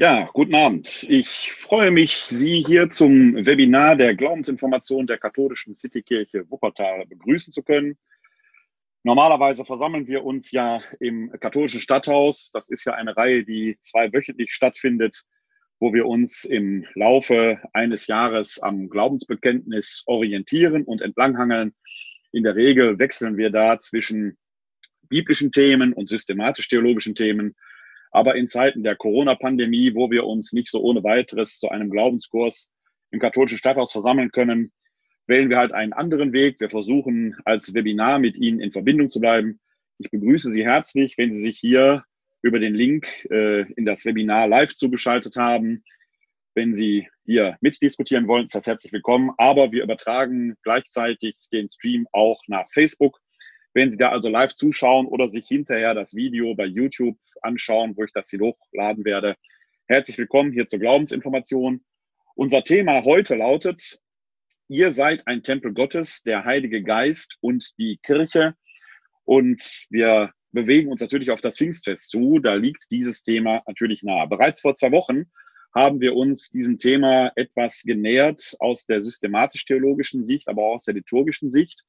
Ja, guten Abend. Ich freue mich, Sie hier zum Webinar der Glaubensinformation der katholischen Citykirche Wuppertal begrüßen zu können. Normalerweise versammeln wir uns ja im katholischen Stadthaus. Das ist ja eine Reihe, die zweiwöchentlich stattfindet, wo wir uns im Laufe eines Jahres am Glaubensbekenntnis orientieren und entlanghangeln. In der Regel wechseln wir da zwischen biblischen Themen und systematisch-theologischen Themen. Aber in Zeiten der Corona-Pandemie, wo wir uns nicht so ohne weiteres zu einem Glaubenskurs im katholischen Stadthaus versammeln können, wählen wir halt einen anderen Weg. Wir versuchen als Webinar mit Ihnen in Verbindung zu bleiben. Ich begrüße Sie herzlich, wenn Sie sich hier über den Link äh, in das Webinar live zugeschaltet haben. Wenn Sie hier mitdiskutieren wollen, ist das herzlich willkommen. Aber wir übertragen gleichzeitig den Stream auch nach Facebook. Wenn Sie da also live zuschauen oder sich hinterher das Video bei YouTube anschauen, wo ich das hier hochladen werde, herzlich willkommen hier zur Glaubensinformation. Unser Thema heute lautet, ihr seid ein Tempel Gottes, der Heilige Geist und die Kirche. Und wir bewegen uns natürlich auf das Pfingstfest zu. Da liegt dieses Thema natürlich nahe. Bereits vor zwei Wochen haben wir uns diesem Thema etwas genähert aus der systematisch-theologischen Sicht, aber auch aus der liturgischen Sicht.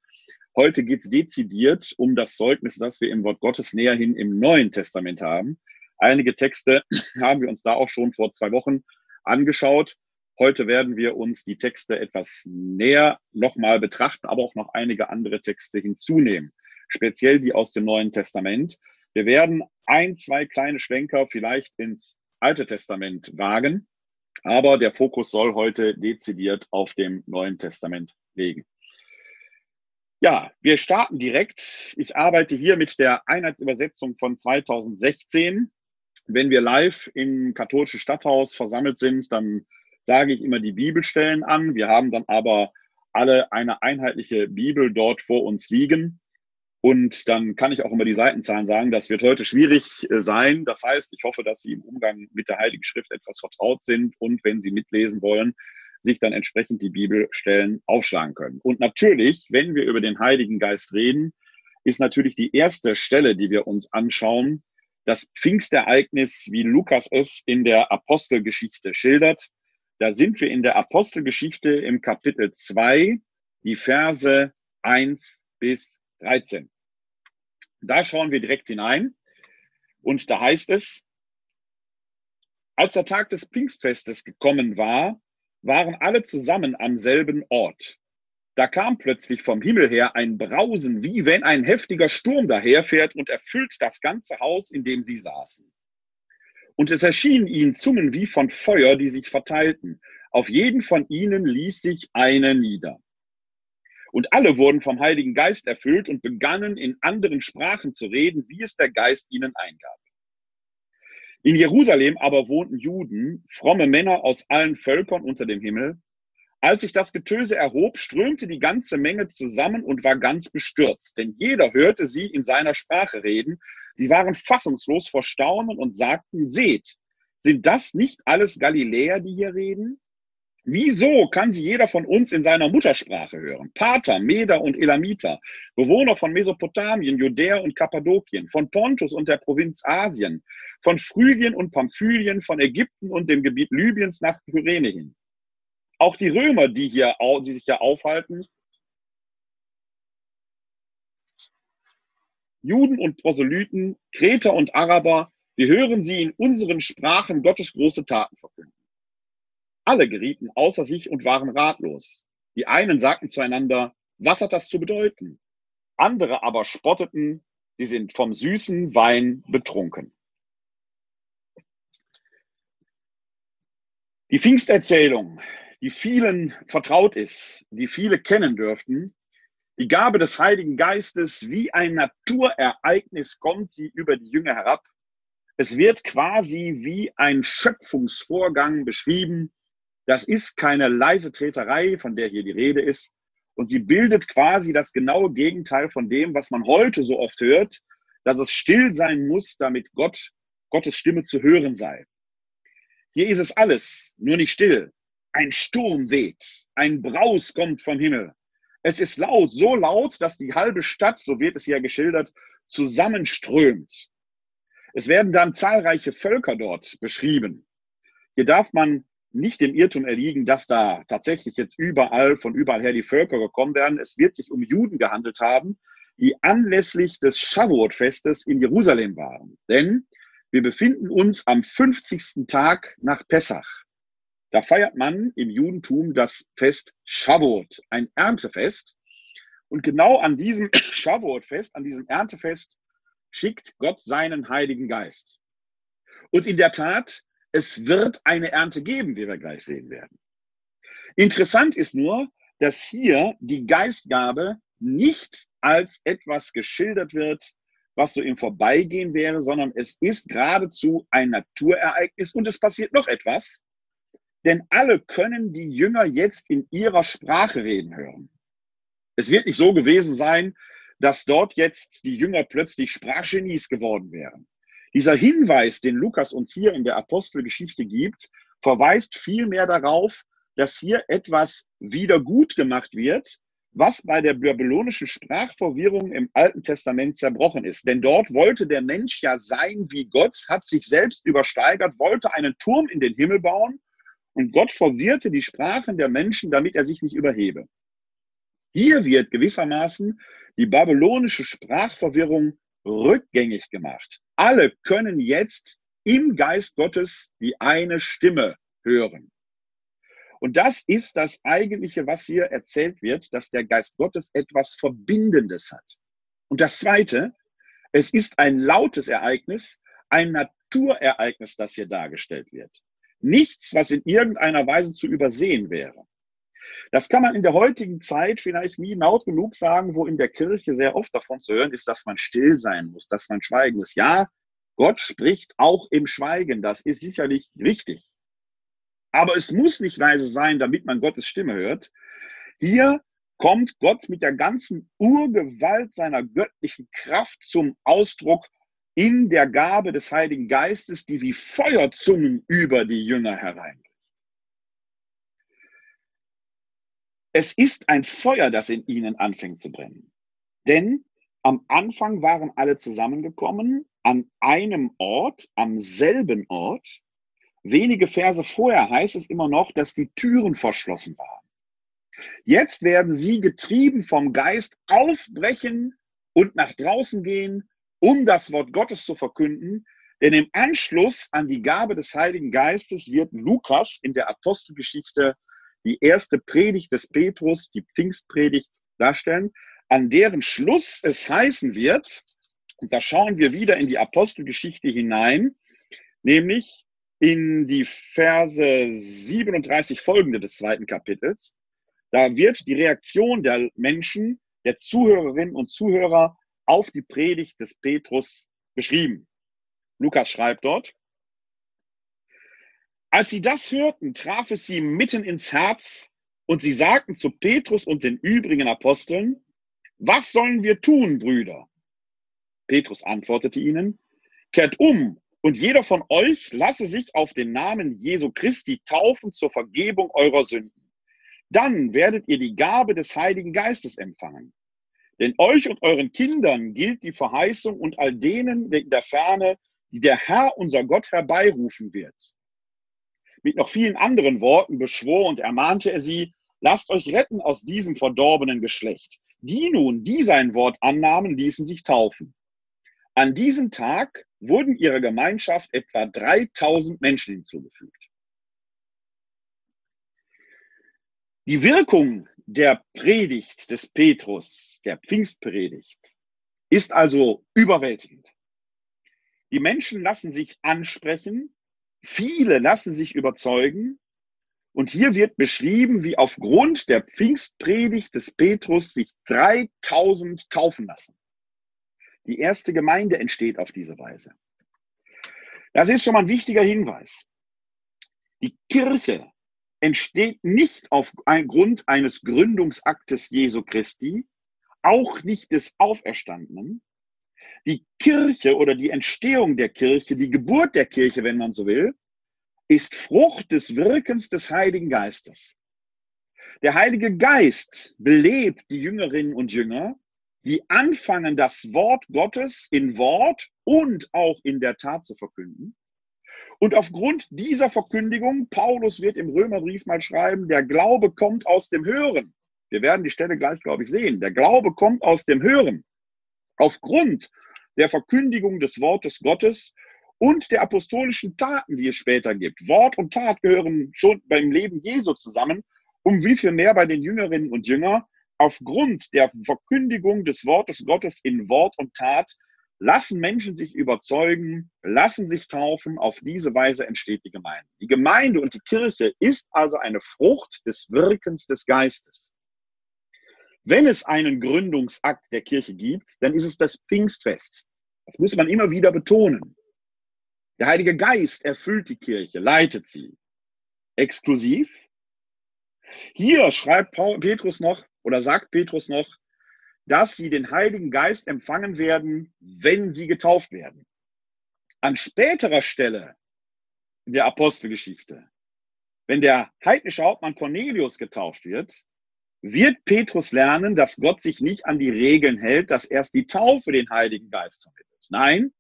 Heute geht es dezidiert um das Zeugnis, das wir im Wort Gottes näherhin im Neuen Testament haben. Einige Texte haben wir uns da auch schon vor zwei Wochen angeschaut. Heute werden wir uns die Texte etwas näher nochmal betrachten, aber auch noch einige andere Texte hinzunehmen, speziell die aus dem Neuen Testament. Wir werden ein, zwei kleine Schwenker vielleicht ins Alte Testament wagen, aber der Fokus soll heute dezidiert auf dem Neuen Testament liegen. Ja, wir starten direkt. Ich arbeite hier mit der Einheitsübersetzung von 2016. Wenn wir live im katholischen Stadthaus versammelt sind, dann sage ich immer die Bibelstellen an. Wir haben dann aber alle eine einheitliche Bibel dort vor uns liegen. Und dann kann ich auch immer die Seitenzahlen sagen. Das wird heute schwierig äh, sein. Das heißt, ich hoffe, dass Sie im Umgang mit der Heiligen Schrift etwas vertraut sind und wenn Sie mitlesen wollen, sich dann entsprechend die Bibelstellen aufschlagen können. Und natürlich, wenn wir über den Heiligen Geist reden, ist natürlich die erste Stelle, die wir uns anschauen, das Pfingstereignis, wie Lukas es in der Apostelgeschichte schildert. Da sind wir in der Apostelgeschichte im Kapitel 2, die Verse 1 bis 13. Da schauen wir direkt hinein und da heißt es, als der Tag des Pfingstfestes gekommen war, waren alle zusammen am selben Ort. Da kam plötzlich vom Himmel her ein Brausen, wie wenn ein heftiger Sturm daherfährt und erfüllt das ganze Haus, in dem sie saßen. Und es erschienen ihnen Zungen wie von Feuer, die sich verteilten. Auf jeden von ihnen ließ sich eine nieder. Und alle wurden vom Heiligen Geist erfüllt und begannen in anderen Sprachen zu reden, wie es der Geist ihnen eingab. In Jerusalem aber wohnten Juden, fromme Männer aus allen Völkern unter dem Himmel. Als sich das Getöse erhob, strömte die ganze Menge zusammen und war ganz bestürzt, denn jeder hörte sie in seiner Sprache reden. Sie waren fassungslos vor Staunen und sagten, seht, sind das nicht alles Galiläer, die hier reden? Wieso kann sie jeder von uns in seiner Muttersprache hören? Pater, Meder und Elamiter, Bewohner von Mesopotamien, Judäa und Kappadokien, von Pontus und der Provinz Asien, von Phrygien und Pamphylien, von Ägypten und dem Gebiet Libyens nach Kyrene hin. Auch die Römer, die, hier, die sich hier aufhalten, Juden und Proselyten, Kreter und Araber, wir hören sie in unseren Sprachen Gottes große Taten verkünden. Alle gerieten außer sich und waren ratlos. Die einen sagten zueinander, was hat das zu bedeuten? Andere aber spotteten, sie sind vom süßen Wein betrunken. Die Pfingsterzählung, die vielen vertraut ist, die viele kennen dürften, die Gabe des Heiligen Geistes, wie ein Naturereignis kommt sie über die Jünger herab. Es wird quasi wie ein Schöpfungsvorgang beschrieben, das ist keine leise Treterei, von der hier die Rede ist. Und sie bildet quasi das genaue Gegenteil von dem, was man heute so oft hört, dass es still sein muss, damit Gott, Gottes Stimme zu hören sei. Hier ist es alles, nur nicht still. Ein Sturm weht, ein Braus kommt vom Himmel. Es ist laut, so laut, dass die halbe Stadt, so wird es ja geschildert, zusammenströmt. Es werden dann zahlreiche Völker dort beschrieben. Hier darf man nicht dem Irrtum erliegen, dass da tatsächlich jetzt überall, von überall her die Völker gekommen werden. Es wird sich um Juden gehandelt haben, die anlässlich des Shavuot-Festes in Jerusalem waren. Denn wir befinden uns am 50. Tag nach Pessach. Da feiert man im Judentum das Fest Shavuot, ein Erntefest. Und genau an diesem Shavuot-Fest, an diesem Erntefest, schickt Gott seinen Heiligen Geist. Und in der Tat, es wird eine Ernte geben, wie wir gleich sehen werden. Interessant ist nur, dass hier die Geistgabe nicht als etwas geschildert wird, was so im Vorbeigehen wäre, sondern es ist geradezu ein Naturereignis und es passiert noch etwas, denn alle können die Jünger jetzt in ihrer Sprache reden hören. Es wird nicht so gewesen sein, dass dort jetzt die Jünger plötzlich Sprachgenies geworden wären. Dieser Hinweis, den Lukas uns hier in der Apostelgeschichte gibt, verweist vielmehr darauf, dass hier etwas wieder gut gemacht wird, was bei der babylonischen Sprachverwirrung im Alten Testament zerbrochen ist. Denn dort wollte der Mensch ja sein wie Gott, hat sich selbst übersteigert, wollte einen Turm in den Himmel bauen und Gott verwirrte die Sprachen der Menschen, damit er sich nicht überhebe. Hier wird gewissermaßen die babylonische Sprachverwirrung rückgängig gemacht. Alle können jetzt im Geist Gottes die eine Stimme hören. Und das ist das Eigentliche, was hier erzählt wird, dass der Geist Gottes etwas Verbindendes hat. Und das Zweite, es ist ein lautes Ereignis, ein Naturereignis, das hier dargestellt wird. Nichts, was in irgendeiner Weise zu übersehen wäre. Das kann man in der heutigen Zeit vielleicht nie laut genug sagen, wo in der Kirche sehr oft davon zu hören ist, dass man still sein muss, dass man schweigen muss. Ja, Gott spricht auch im Schweigen. Das ist sicherlich richtig. Aber es muss nicht leise sein, damit man Gottes Stimme hört. Hier kommt Gott mit der ganzen Urgewalt seiner göttlichen Kraft zum Ausdruck in der Gabe des Heiligen Geistes, die wie Feuerzungen über die Jünger hereinbricht. Es ist ein Feuer, das in ihnen anfängt zu brennen. Denn am Anfang waren alle zusammengekommen an einem Ort, am selben Ort. Wenige Verse vorher heißt es immer noch, dass die Türen verschlossen waren. Jetzt werden sie getrieben vom Geist aufbrechen und nach draußen gehen, um das Wort Gottes zu verkünden. Denn im Anschluss an die Gabe des Heiligen Geistes wird Lukas in der Apostelgeschichte die erste Predigt des Petrus, die Pfingstpredigt darstellen, an deren Schluss es heißen wird, und da schauen wir wieder in die Apostelgeschichte hinein, nämlich in die Verse 37 folgende des zweiten Kapitels. Da wird die Reaktion der Menschen, der Zuhörerinnen und Zuhörer auf die Predigt des Petrus beschrieben. Lukas schreibt dort, als sie das hörten, traf es sie mitten ins Herz und sie sagten zu Petrus und den übrigen Aposteln, was sollen wir tun, Brüder? Petrus antwortete ihnen, kehrt um und jeder von euch lasse sich auf den Namen Jesu Christi taufen zur Vergebung eurer Sünden. Dann werdet ihr die Gabe des Heiligen Geistes empfangen. Denn euch und euren Kindern gilt die Verheißung und all denen in der Ferne, die der Herr unser Gott herbeirufen wird. Mit noch vielen anderen Worten beschwor und ermahnte er sie, lasst euch retten aus diesem verdorbenen Geschlecht. Die nun, die sein Wort annahmen, ließen sich taufen. An diesem Tag wurden ihrer Gemeinschaft etwa 3000 Menschen hinzugefügt. Die Wirkung der Predigt des Petrus, der Pfingstpredigt, ist also überwältigend. Die Menschen lassen sich ansprechen, viele lassen sich überzeugen. Und hier wird beschrieben, wie aufgrund der Pfingstpredigt des Petrus sich 3000 taufen lassen. Die erste Gemeinde entsteht auf diese Weise. Das ist schon mal ein wichtiger Hinweis. Die Kirche entsteht nicht aufgrund eines Gründungsaktes Jesu Christi, auch nicht des Auferstandenen. Die Kirche oder die Entstehung der Kirche, die Geburt der Kirche, wenn man so will, ist Frucht des Wirkens des Heiligen Geistes. Der Heilige Geist belebt die Jüngerinnen und Jünger die anfangen, das Wort Gottes in Wort und auch in der Tat zu verkünden. Und aufgrund dieser Verkündigung, Paulus wird im Römerbrief mal schreiben, der Glaube kommt aus dem Hören. Wir werden die Stelle gleich, glaube ich, sehen. Der Glaube kommt aus dem Hören. Aufgrund der Verkündigung des Wortes Gottes und der apostolischen Taten, die es später gibt. Wort und Tat gehören schon beim Leben Jesu zusammen. Um wie viel mehr bei den Jüngerinnen und Jüngern aufgrund der Verkündigung des Wortes Gottes in Wort und Tat lassen Menschen sich überzeugen, lassen sich taufen. Auf diese Weise entsteht die Gemeinde. Die Gemeinde und die Kirche ist also eine Frucht des Wirkens des Geistes. Wenn es einen Gründungsakt der Kirche gibt, dann ist es das Pfingstfest. Das muss man immer wieder betonen. Der Heilige Geist erfüllt die Kirche, leitet sie. Exklusiv. Hier schreibt Petrus noch oder sagt Petrus noch, dass sie den Heiligen Geist empfangen werden, wenn sie getauft werden. An späterer Stelle in der Apostelgeschichte, wenn der heidnische Hauptmann Cornelius getauft wird, wird Petrus lernen, dass Gott sich nicht an die Regeln hält, dass erst die Taufe den Heiligen Geist vermittelt. Nein,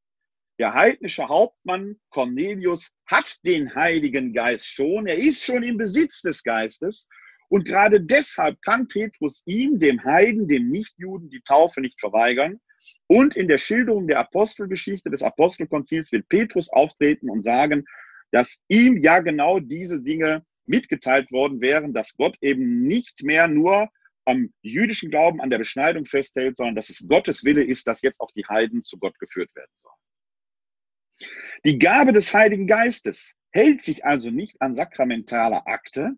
der heidnische Hauptmann Cornelius hat den Heiligen Geist schon. Er ist schon im Besitz des Geistes. Und gerade deshalb kann Petrus ihm, dem Heiden, dem Nichtjuden, die Taufe nicht verweigern. Und in der Schilderung der Apostelgeschichte des Apostelkonzils wird Petrus auftreten und sagen, dass ihm ja genau diese Dinge mitgeteilt worden wären, dass Gott eben nicht mehr nur am jüdischen Glauben, an der Beschneidung festhält, sondern dass es Gottes Wille ist, dass jetzt auch die Heiden zu Gott geführt werden sollen. Die Gabe des Heiligen Geistes hält sich also nicht an sakramentaler Akte.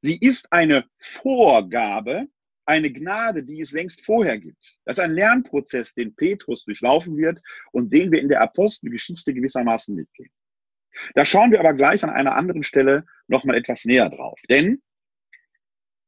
Sie ist eine Vorgabe, eine Gnade, die es längst vorher gibt. Das ist ein Lernprozess, den Petrus durchlaufen wird und den wir in der Apostelgeschichte gewissermaßen mitgehen. Da schauen wir aber gleich an einer anderen Stelle nochmal etwas näher drauf. Denn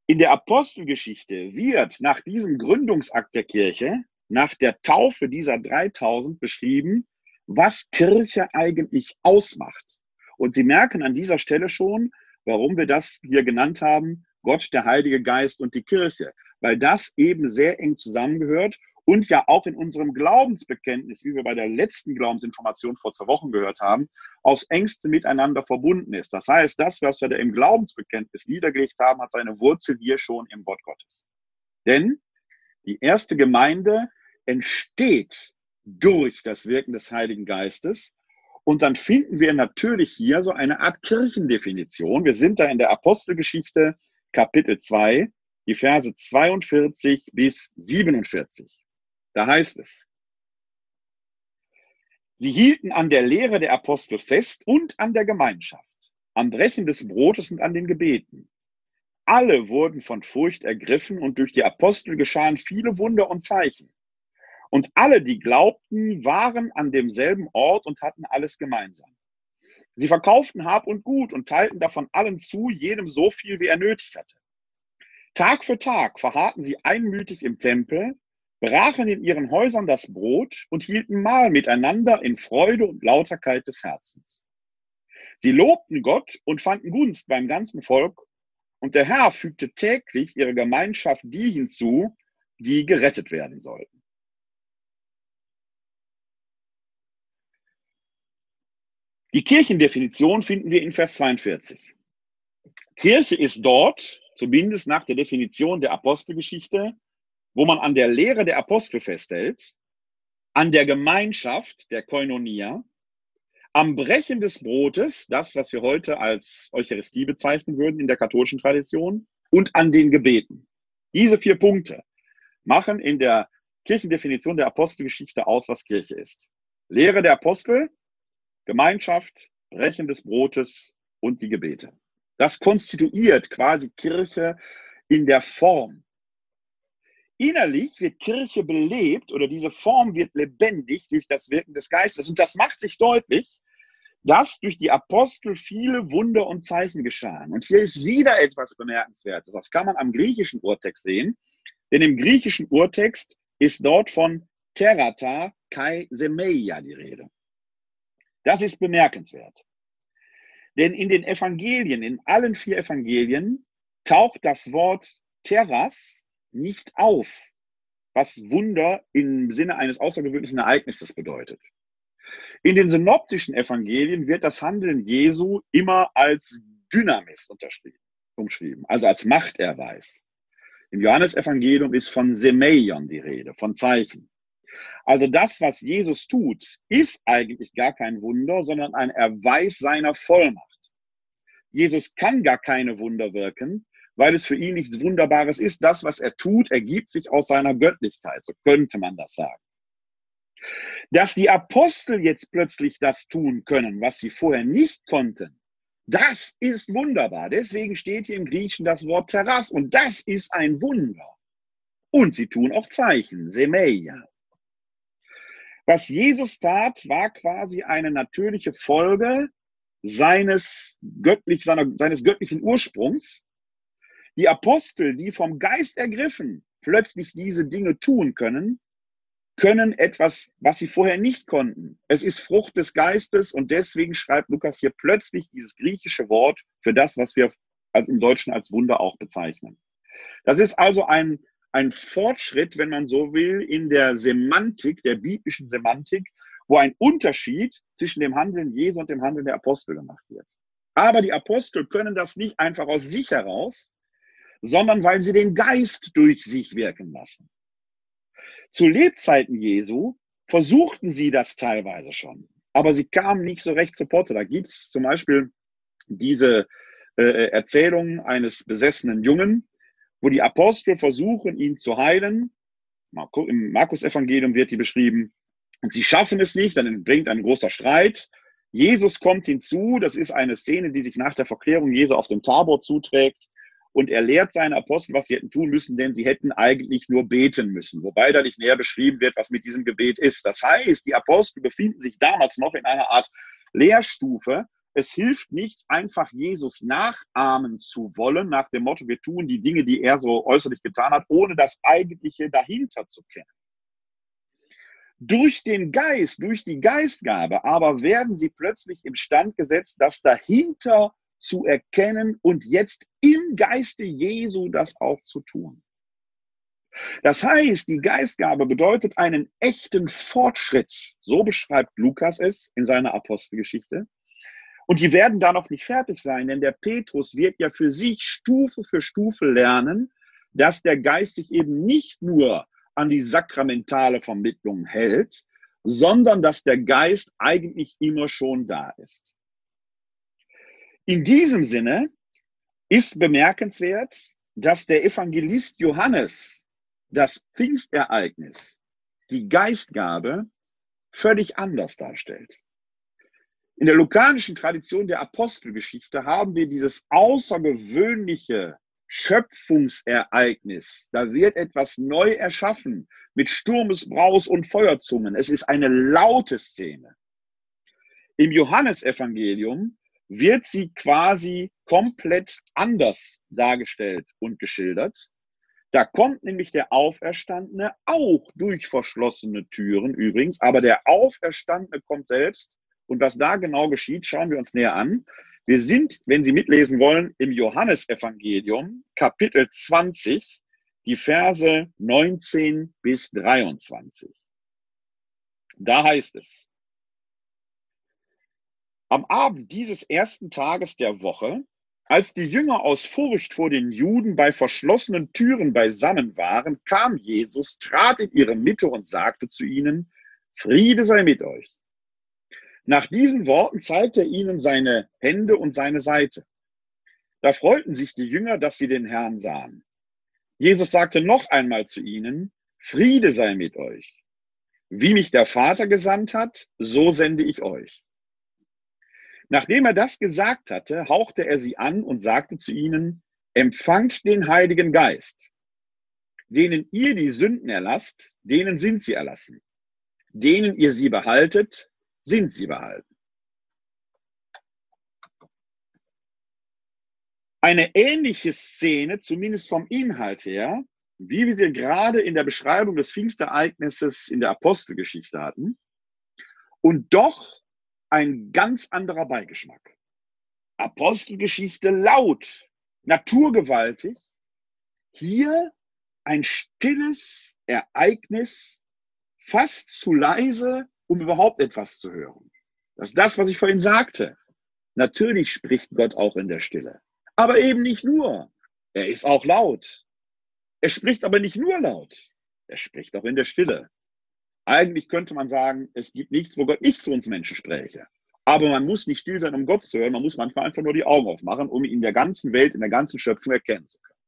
in der Apostelgeschichte wird nach diesem Gründungsakt der Kirche, nach der Taufe dieser 3000 beschrieben, was Kirche eigentlich ausmacht. Und Sie merken an dieser Stelle schon, warum wir das hier genannt haben, Gott, der Heilige Geist und die Kirche, weil das eben sehr eng zusammengehört und ja auch in unserem Glaubensbekenntnis, wie wir bei der letzten Glaubensinformation vor zwei Wochen gehört haben, aufs engste miteinander verbunden ist. Das heißt, das, was wir da im Glaubensbekenntnis niedergelegt haben, hat seine Wurzel hier schon im Wort Gottes. Denn die erste Gemeinde entsteht durch das Wirken des Heiligen Geistes. Und dann finden wir natürlich hier so eine Art Kirchendefinition. Wir sind da in der Apostelgeschichte Kapitel 2, die Verse 42 bis 47. Da heißt es, sie hielten an der Lehre der Apostel fest und an der Gemeinschaft, am Brechen des Brotes und an den Gebeten. Alle wurden von Furcht ergriffen und durch die Apostel geschahen viele Wunder und Zeichen. Und alle, die glaubten, waren an demselben Ort und hatten alles gemeinsam. Sie verkauften Hab und Gut und teilten davon allen zu, jedem so viel, wie er nötig hatte. Tag für Tag verharrten sie einmütig im Tempel, brachen in ihren Häusern das Brot und hielten Mahl miteinander in Freude und Lauterkeit des Herzens. Sie lobten Gott und fanden Gunst beim ganzen Volk, und der Herr fügte täglich ihre Gemeinschaft die hinzu, die gerettet werden sollten. Die Kirchendefinition finden wir in Vers 42. Kirche ist dort, zumindest nach der Definition der Apostelgeschichte, wo man an der Lehre der Apostel festhält, an der Gemeinschaft der Koinonia, am Brechen des Brotes, das, was wir heute als Eucharistie bezeichnen würden in der katholischen Tradition, und an den Gebeten. Diese vier Punkte machen in der Kirchendefinition der Apostelgeschichte aus, was Kirche ist. Lehre der Apostel, Gemeinschaft, Brechen des Brotes und die Gebete. Das konstituiert quasi Kirche in der Form, Innerlich wird Kirche belebt oder diese Form wird lebendig durch das Wirken des Geistes. Und das macht sich deutlich, dass durch die Apostel viele Wunder und Zeichen geschahen. Und hier ist wieder etwas Bemerkenswertes. Das kann man am griechischen Urtext sehen. Denn im griechischen Urtext ist dort von Terata kai semeia die Rede. Das ist bemerkenswert. Denn in den Evangelien, in allen vier Evangelien, taucht das Wort Terras nicht auf, was Wunder im Sinne eines außergewöhnlichen Ereignisses bedeutet. In den synoptischen Evangelien wird das Handeln Jesu immer als Dynamis umschrieben, also als Machterweis. Im Johannesevangelium ist von Semeion die Rede, von Zeichen. Also das, was Jesus tut, ist eigentlich gar kein Wunder, sondern ein Erweis seiner Vollmacht. Jesus kann gar keine Wunder wirken, weil es für ihn nichts Wunderbares ist. Das, was er tut, ergibt sich aus seiner Göttlichkeit. So könnte man das sagen. Dass die Apostel jetzt plötzlich das tun können, was sie vorher nicht konnten, das ist wunderbar. Deswegen steht hier im Griechischen das Wort Terras und das ist ein Wunder. Und sie tun auch Zeichen, Semeia. Was Jesus tat, war quasi eine natürliche Folge seines, göttlich, seiner, seines göttlichen Ursprungs. Die Apostel, die vom Geist ergriffen plötzlich diese Dinge tun können, können etwas, was sie vorher nicht konnten. Es ist Frucht des Geistes und deswegen schreibt Lukas hier plötzlich dieses griechische Wort für das, was wir im Deutschen als Wunder auch bezeichnen. Das ist also ein, ein Fortschritt, wenn man so will, in der Semantik, der biblischen Semantik, wo ein Unterschied zwischen dem Handeln Jesu und dem Handeln der Apostel gemacht wird. Aber die Apostel können das nicht einfach aus sich heraus, sondern weil sie den Geist durch sich wirken lassen. Zu Lebzeiten Jesu versuchten sie das teilweise schon, aber sie kamen nicht so recht zu Potte. Da gibt es zum Beispiel diese äh, Erzählung eines besessenen Jungen, wo die Apostel versuchen, ihn zu heilen. Im Markus-Evangelium wird die beschrieben. Und sie schaffen es nicht, dann entbringt ein großer Streit. Jesus kommt hinzu. Das ist eine Szene, die sich nach der Verklärung Jesu auf dem Tabor zuträgt. Und er lehrt seine Apostel, was sie hätten tun müssen, denn sie hätten eigentlich nur beten müssen. Wobei da nicht näher beschrieben wird, was mit diesem Gebet ist. Das heißt, die Apostel befinden sich damals noch in einer Art Lehrstufe. Es hilft nichts, einfach Jesus nachahmen zu wollen, nach dem Motto, wir tun die Dinge, die er so äußerlich getan hat, ohne das Eigentliche dahinter zu kennen. Durch den Geist, durch die Geistgabe aber werden sie plötzlich im Stand gesetzt, das dahinter zu erkennen und jetzt im Geiste Jesu das auch zu tun. Das heißt, die Geistgabe bedeutet einen echten Fortschritt. So beschreibt Lukas es in seiner Apostelgeschichte. Und die werden da noch nicht fertig sein, denn der Petrus wird ja für sich Stufe für Stufe lernen, dass der Geist sich eben nicht nur an die sakramentale Vermittlung hält, sondern dass der Geist eigentlich immer schon da ist. In diesem Sinne ist bemerkenswert, dass der Evangelist Johannes das Pfingstereignis, die Geistgabe, völlig anders darstellt. In der lukanischen Tradition der Apostelgeschichte haben wir dieses außergewöhnliche Schöpfungsereignis. Da wird etwas neu erschaffen mit Sturmesbraus und Feuerzungen. Es ist eine laute Szene. Im Johannesevangelium wird sie quasi komplett anders dargestellt und geschildert. Da kommt nämlich der Auferstandene auch durch verschlossene Türen übrigens, aber der Auferstandene kommt selbst. Und was da genau geschieht, schauen wir uns näher an. Wir sind, wenn Sie mitlesen wollen, im Johannesevangelium, Kapitel 20, die Verse 19 bis 23. Da heißt es, am Abend dieses ersten Tages der Woche, als die Jünger aus Furcht vor den Juden bei verschlossenen Türen beisammen waren, kam Jesus, trat in ihre Mitte und sagte zu ihnen, Friede sei mit euch. Nach diesen Worten zeigte er ihnen seine Hände und seine Seite. Da freuten sich die Jünger, dass sie den Herrn sahen. Jesus sagte noch einmal zu ihnen, Friede sei mit euch. Wie mich der Vater gesandt hat, so sende ich euch. Nachdem er das gesagt hatte, hauchte er sie an und sagte zu ihnen, empfangt den Heiligen Geist. Denen ihr die Sünden erlasst, denen sind sie erlassen. Denen ihr sie behaltet, sind sie behalten. Eine ähnliche Szene, zumindest vom Inhalt her, wie wir sie gerade in der Beschreibung des Pfingstereignisses in der Apostelgeschichte hatten, und doch ein ganz anderer Beigeschmack. Apostelgeschichte laut, naturgewaltig, hier ein stilles Ereignis, fast zu leise, um überhaupt etwas zu hören. Das ist das, was ich vorhin sagte. Natürlich spricht Gott auch in der Stille. Aber eben nicht nur. Er ist auch laut. Er spricht aber nicht nur laut. Er spricht auch in der Stille. Eigentlich könnte man sagen, es gibt nichts, wo Gott nicht zu uns Menschen spräche. Aber man muss nicht still sein, um Gott zu hören. Man muss manchmal einfach nur die Augen aufmachen, um ihn in der ganzen Welt, in der ganzen Schöpfung erkennen zu können.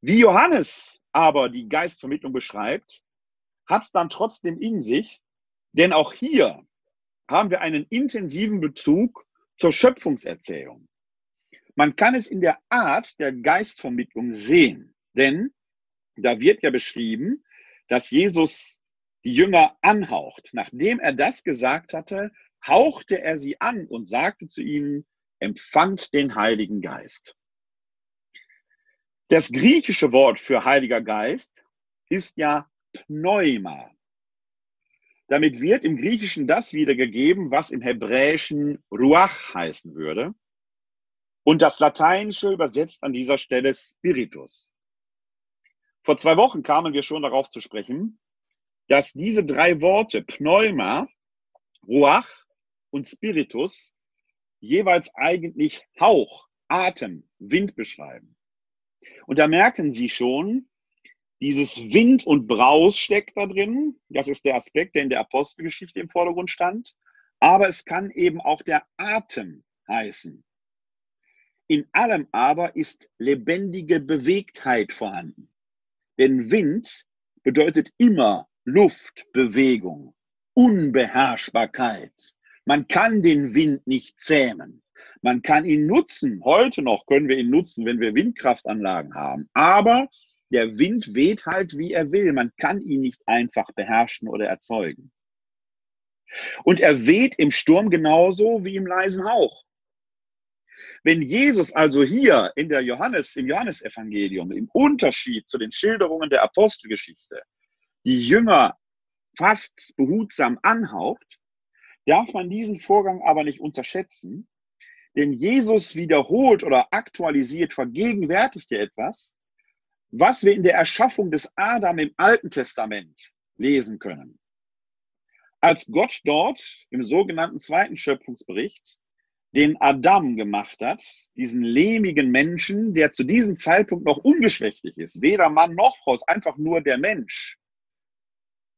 Wie Johannes aber die Geistvermittlung beschreibt, hat es dann trotzdem in sich, denn auch hier haben wir einen intensiven Bezug zur Schöpfungserzählung. Man kann es in der Art der Geistvermittlung sehen, denn da wird ja beschrieben, dass Jesus die Jünger anhaucht. Nachdem er das gesagt hatte, hauchte er sie an und sagte zu ihnen, empfangt den Heiligen Geist. Das griechische Wort für Heiliger Geist ist ja Pneuma. Damit wird im Griechischen das wiedergegeben, was im Hebräischen Ruach heißen würde. Und das Lateinische übersetzt an dieser Stelle Spiritus. Vor zwei Wochen kamen wir schon darauf zu sprechen, dass diese drei Worte Pneuma, Ruach und Spiritus jeweils eigentlich Hauch, Atem, Wind beschreiben. Und da merken Sie schon, dieses Wind und Braus steckt da drin. Das ist der Aspekt, der in der Apostelgeschichte im Vordergrund stand. Aber es kann eben auch der Atem heißen. In allem aber ist lebendige Bewegtheit vorhanden. Denn Wind bedeutet immer Luft, Bewegung, Unbeherrschbarkeit. Man kann den Wind nicht zähmen. Man kann ihn nutzen. Heute noch können wir ihn nutzen, wenn wir Windkraftanlagen haben. Aber der Wind weht halt, wie er will. Man kann ihn nicht einfach beherrschen oder erzeugen. Und er weht im Sturm genauso wie im leisen Hauch. Wenn Jesus also hier in der Johannes, im Johannesevangelium, im Unterschied zu den Schilderungen der Apostelgeschichte, die Jünger fast behutsam anhaucht, darf man diesen Vorgang aber nicht unterschätzen, denn Jesus wiederholt oder aktualisiert, vergegenwärtigt dir etwas, was wir in der Erschaffung des Adam im Alten Testament lesen können. Als Gott dort im sogenannten zweiten Schöpfungsbericht den Adam gemacht hat, diesen lehmigen Menschen, der zu diesem Zeitpunkt noch ungeschlechtlich ist, weder Mann noch Frau, ist einfach nur der Mensch,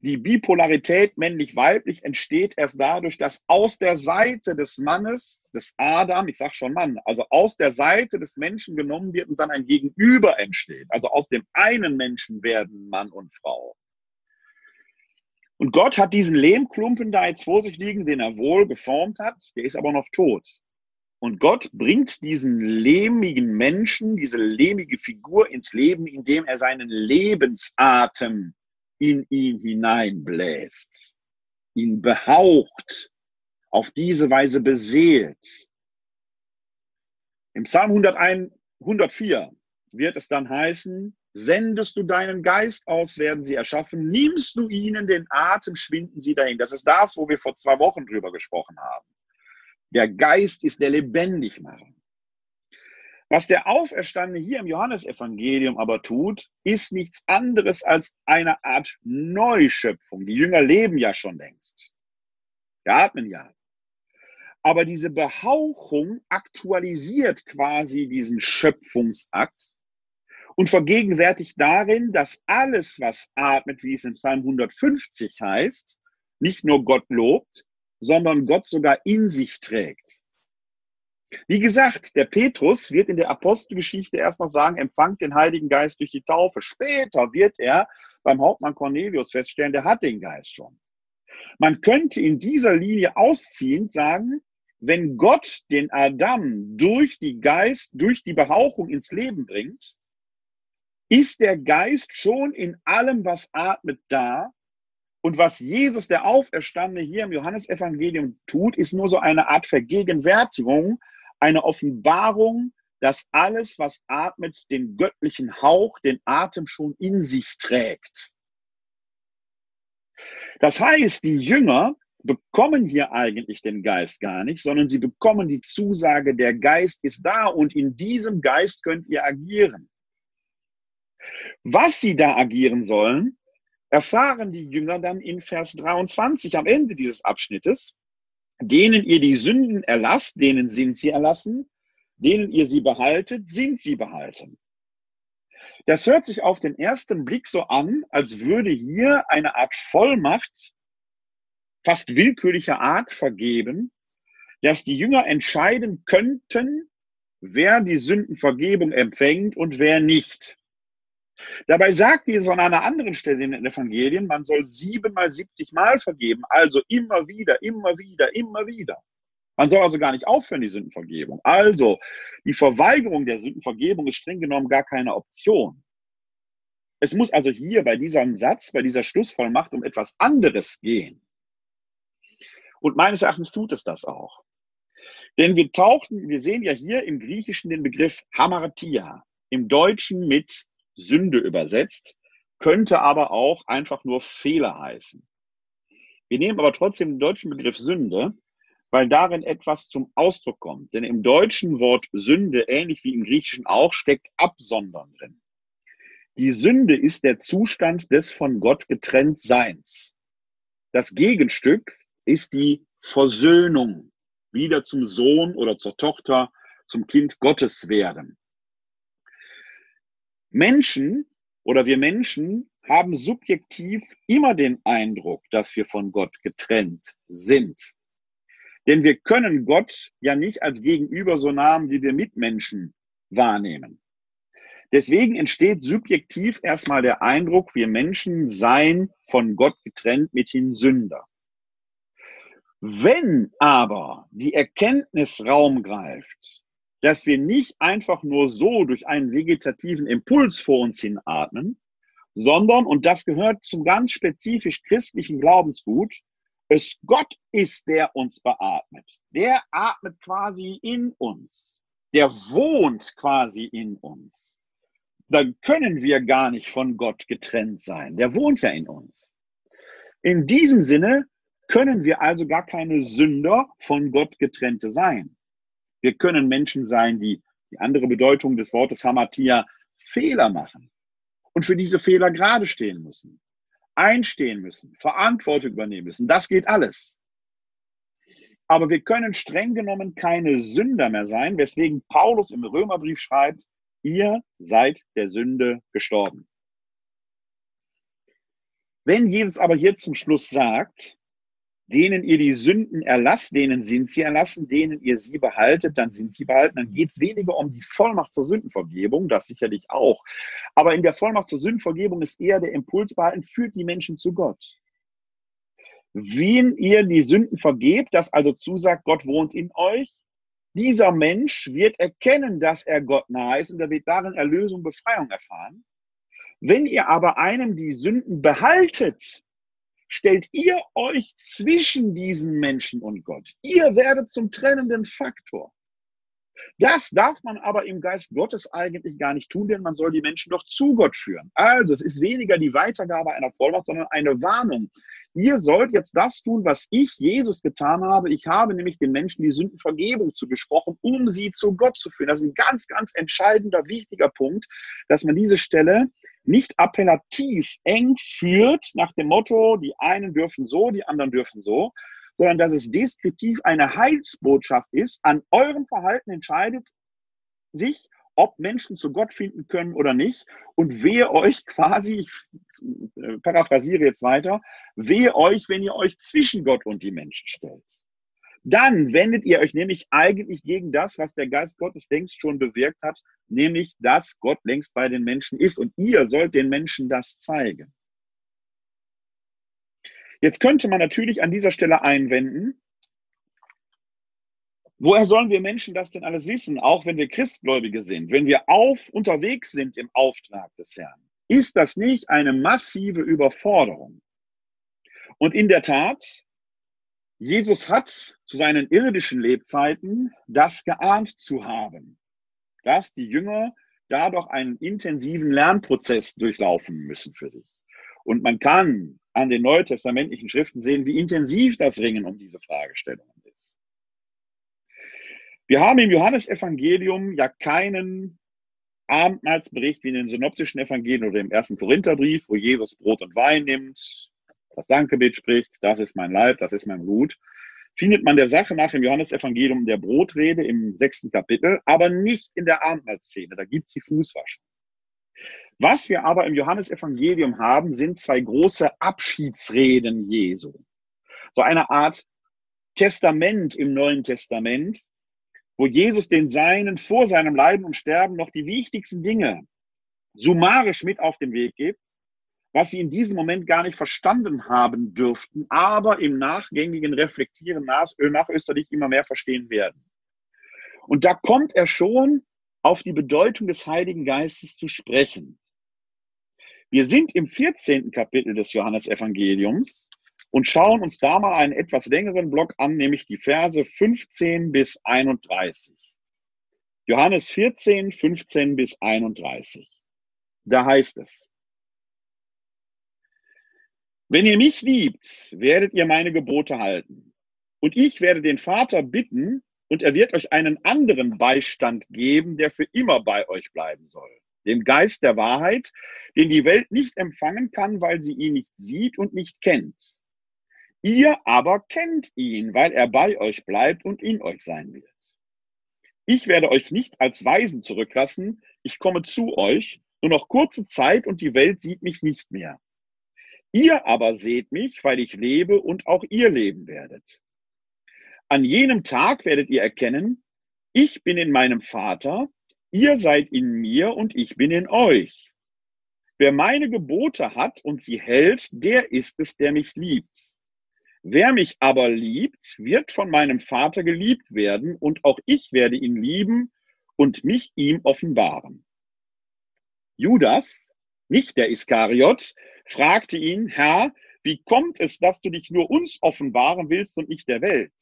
die Bipolarität männlich-weiblich entsteht erst dadurch, dass aus der Seite des Mannes, des Adam, ich sage schon Mann, also aus der Seite des Menschen genommen wird und dann ein Gegenüber entsteht. Also aus dem einen Menschen werden Mann und Frau. Und Gott hat diesen Lehmklumpen da jetzt vor sich liegen, den er wohl geformt hat, der ist aber noch tot. Und Gott bringt diesen lehmigen Menschen, diese lehmige Figur ins Leben, indem er seinen Lebensatem in ihn hineinbläst, ihn behaucht, auf diese Weise beseelt. Im Psalm 101, 104 wird es dann heißen, sendest du deinen Geist aus, werden sie erschaffen, nimmst du ihnen den Atem, schwinden sie dahin. Das ist das, wo wir vor zwei Wochen drüber gesprochen haben. Der Geist ist der lebendig machen. Was der Auferstandene hier im Johannesevangelium aber tut, ist nichts anderes als eine Art Neuschöpfung. Die Jünger leben ja schon längst. Wir atmen ja. Aber diese Behauchung aktualisiert quasi diesen Schöpfungsakt und vergegenwärtigt darin, dass alles, was atmet, wie es im Psalm 150 heißt, nicht nur Gott lobt, sondern Gott sogar in sich trägt. Wie gesagt, der Petrus wird in der Apostelgeschichte erst noch sagen, empfangt den Heiligen Geist durch die Taufe. Später wird er beim Hauptmann Cornelius feststellen, der hat den Geist schon. Man könnte in dieser Linie ausziehend sagen, wenn Gott den Adam durch die Geist, durch die Behauchung ins Leben bringt, ist der Geist schon in allem, was atmet, da. Und was Jesus, der Auferstandene, hier im Johannesevangelium tut, ist nur so eine Art Vergegenwärtigung eine Offenbarung, dass alles, was atmet, den göttlichen Hauch, den Atem schon in sich trägt. Das heißt, die Jünger bekommen hier eigentlich den Geist gar nicht, sondern sie bekommen die Zusage, der Geist ist da und in diesem Geist könnt ihr agieren. Was sie da agieren sollen, erfahren die Jünger dann in Vers 23 am Ende dieses Abschnittes, denen ihr die Sünden erlasst, denen sind sie erlassen, denen ihr sie behaltet, sind sie behalten. Das hört sich auf den ersten Blick so an, als würde hier eine Art Vollmacht fast willkürlicher Art vergeben, dass die Jünger entscheiden könnten, wer die Sündenvergebung empfängt und wer nicht. Dabei sagt Jesus an einer anderen Stelle in den Evangelien, man soll siebenmal, siebzig Mal vergeben, also immer wieder, immer wieder, immer wieder. Man soll also gar nicht aufhören, die Sündenvergebung. Also, die Verweigerung der Sündenvergebung ist streng genommen gar keine Option. Es muss also hier bei diesem Satz, bei dieser Schlussvollmacht um etwas anderes gehen. Und meines Erachtens tut es das auch. Denn wir tauchten, wir sehen ja hier im Griechischen den Begriff Hamartia, im Deutschen mit Sünde übersetzt, könnte aber auch einfach nur Fehler heißen. Wir nehmen aber trotzdem den deutschen Begriff Sünde weil darin etwas zum Ausdruck kommt. Denn im deutschen Wort Sünde, ähnlich wie im Griechischen auch, steckt Absondern drin. Die Sünde ist der Zustand des von Gott getrennt Seins. Das Gegenstück ist die Versöhnung, wieder zum Sohn oder zur Tochter, zum Kind Gottes werden. Menschen oder wir Menschen haben subjektiv immer den Eindruck, dass wir von Gott getrennt sind. Denn wir können Gott ja nicht als Gegenüber so nahmen, wie wir Mitmenschen wahrnehmen. Deswegen entsteht subjektiv erstmal der Eindruck, wir Menschen seien von Gott getrennt, mithin Sünder. Wenn aber die Erkenntnis Raum greift, dass wir nicht einfach nur so durch einen vegetativen Impuls vor uns hin atmen, sondern, und das gehört zum ganz spezifisch christlichen Glaubensgut, es Gott ist, der uns beatmet. Der atmet quasi in uns. Der wohnt quasi in uns. Dann können wir gar nicht von Gott getrennt sein. Der wohnt ja in uns. In diesem Sinne können wir also gar keine Sünder von Gott getrennte sein. Wir können Menschen sein, die die andere Bedeutung des Wortes Hamatia Fehler machen und für diese Fehler gerade stehen müssen einstehen müssen, Verantwortung übernehmen müssen. Das geht alles. Aber wir können streng genommen keine Sünder mehr sein, weswegen Paulus im Römerbrief schreibt, ihr seid der Sünde gestorben. Wenn Jesus aber hier zum Schluss sagt, denen ihr die Sünden erlasst, denen sind sie erlassen, denen ihr sie behaltet, dann sind sie behalten. Dann geht es weniger um die Vollmacht zur Sündenvergebung, das sicherlich auch. Aber in der Vollmacht zur Sündenvergebung ist eher der Impuls behalten, führt die Menschen zu Gott. Wen ihr die Sünden vergebt, das also zusagt, Gott wohnt in euch, dieser Mensch wird erkennen, dass er Gott nahe ist und er wird darin Erlösung, Befreiung erfahren. Wenn ihr aber einem die Sünden behaltet, stellt ihr euch zwischen diesen Menschen und Gott. Ihr werdet zum trennenden Faktor. Das darf man aber im Geist Gottes eigentlich gar nicht tun, denn man soll die Menschen doch zu Gott führen. Also es ist weniger die Weitergabe einer Vollmacht, sondern eine Warnung. Ihr sollt jetzt das tun, was ich, Jesus, getan habe. Ich habe nämlich den Menschen die Sündenvergebung zugesprochen, um sie zu Gott zu führen. Das ist ein ganz, ganz entscheidender, wichtiger Punkt, dass man diese Stelle nicht appellativ eng führt nach dem Motto, die einen dürfen so, die anderen dürfen so, sondern dass es deskriptiv eine Heilsbotschaft ist. An eurem Verhalten entscheidet sich, ob Menschen zu Gott finden können oder nicht. Und wehe euch quasi, ich äh, paraphrasiere jetzt weiter, wehe euch, wenn ihr euch zwischen Gott und die Menschen stellt. Dann wendet ihr euch nämlich eigentlich gegen das, was der Geist Gottes längst schon bewirkt hat, nämlich, dass Gott längst bei den Menschen ist. Und ihr sollt den Menschen das zeigen. Jetzt könnte man natürlich an dieser Stelle einwenden, woher sollen wir Menschen das denn alles wissen, auch wenn wir Christgläubige sind, wenn wir auf unterwegs sind im Auftrag des Herrn? Ist das nicht eine massive Überforderung? Und in der Tat, Jesus hat zu seinen irdischen Lebzeiten das geahnt zu haben, dass die Jünger dadurch einen intensiven Lernprozess durchlaufen müssen für sich. Und man kann an den neutestamentlichen Schriften sehen, wie intensiv das Ringen um diese Fragestellungen ist. Wir haben im Johannesevangelium ja keinen Abendmahlsbericht wie in den synoptischen Evangelien oder im ersten Korintherbrief, wo Jesus Brot und Wein nimmt, das Dankgebet spricht, das ist mein Leib, das ist mein Blut, findet man der Sache nach im Johannesevangelium der Brotrede im sechsten Kapitel, aber nicht in der Abendmahlszene. Da gibt es die Fußwaschen. Was wir aber im Johannesevangelium haben, sind zwei große Abschiedsreden Jesu. So eine Art Testament im Neuen Testament, wo Jesus den Seinen vor seinem Leiden und Sterben noch die wichtigsten Dinge summarisch mit auf den Weg gibt, was sie in diesem Moment gar nicht verstanden haben dürften, aber im nachgängigen Reflektieren nach, nach Österreich immer mehr verstehen werden. Und da kommt er schon auf die Bedeutung des Heiligen Geistes zu sprechen. Wir sind im 14. Kapitel des Johannesevangeliums und schauen uns da mal einen etwas längeren Block an, nämlich die Verse 15 bis 31. Johannes 14, 15 bis 31. Da heißt es, wenn ihr mich liebt, werdet ihr meine Gebote halten. Und ich werde den Vater bitten, und er wird euch einen anderen Beistand geben, der für immer bei euch bleiben soll. Den Geist der Wahrheit, den die Welt nicht empfangen kann, weil sie ihn nicht sieht und nicht kennt. Ihr aber kennt ihn, weil er bei euch bleibt und in euch sein wird. Ich werde euch nicht als Weisen zurücklassen, ich komme zu euch, nur noch kurze Zeit und die Welt sieht mich nicht mehr. Ihr aber seht mich, weil ich lebe und auch ihr leben werdet. An jenem Tag werdet ihr erkennen, ich bin in meinem Vater, ihr seid in mir und ich bin in euch. Wer meine Gebote hat und sie hält, der ist es, der mich liebt. Wer mich aber liebt, wird von meinem Vater geliebt werden und auch ich werde ihn lieben und mich ihm offenbaren. Judas, nicht der Iskariot, fragte ihn, Herr, wie kommt es, dass du dich nur uns offenbaren willst und nicht der Welt?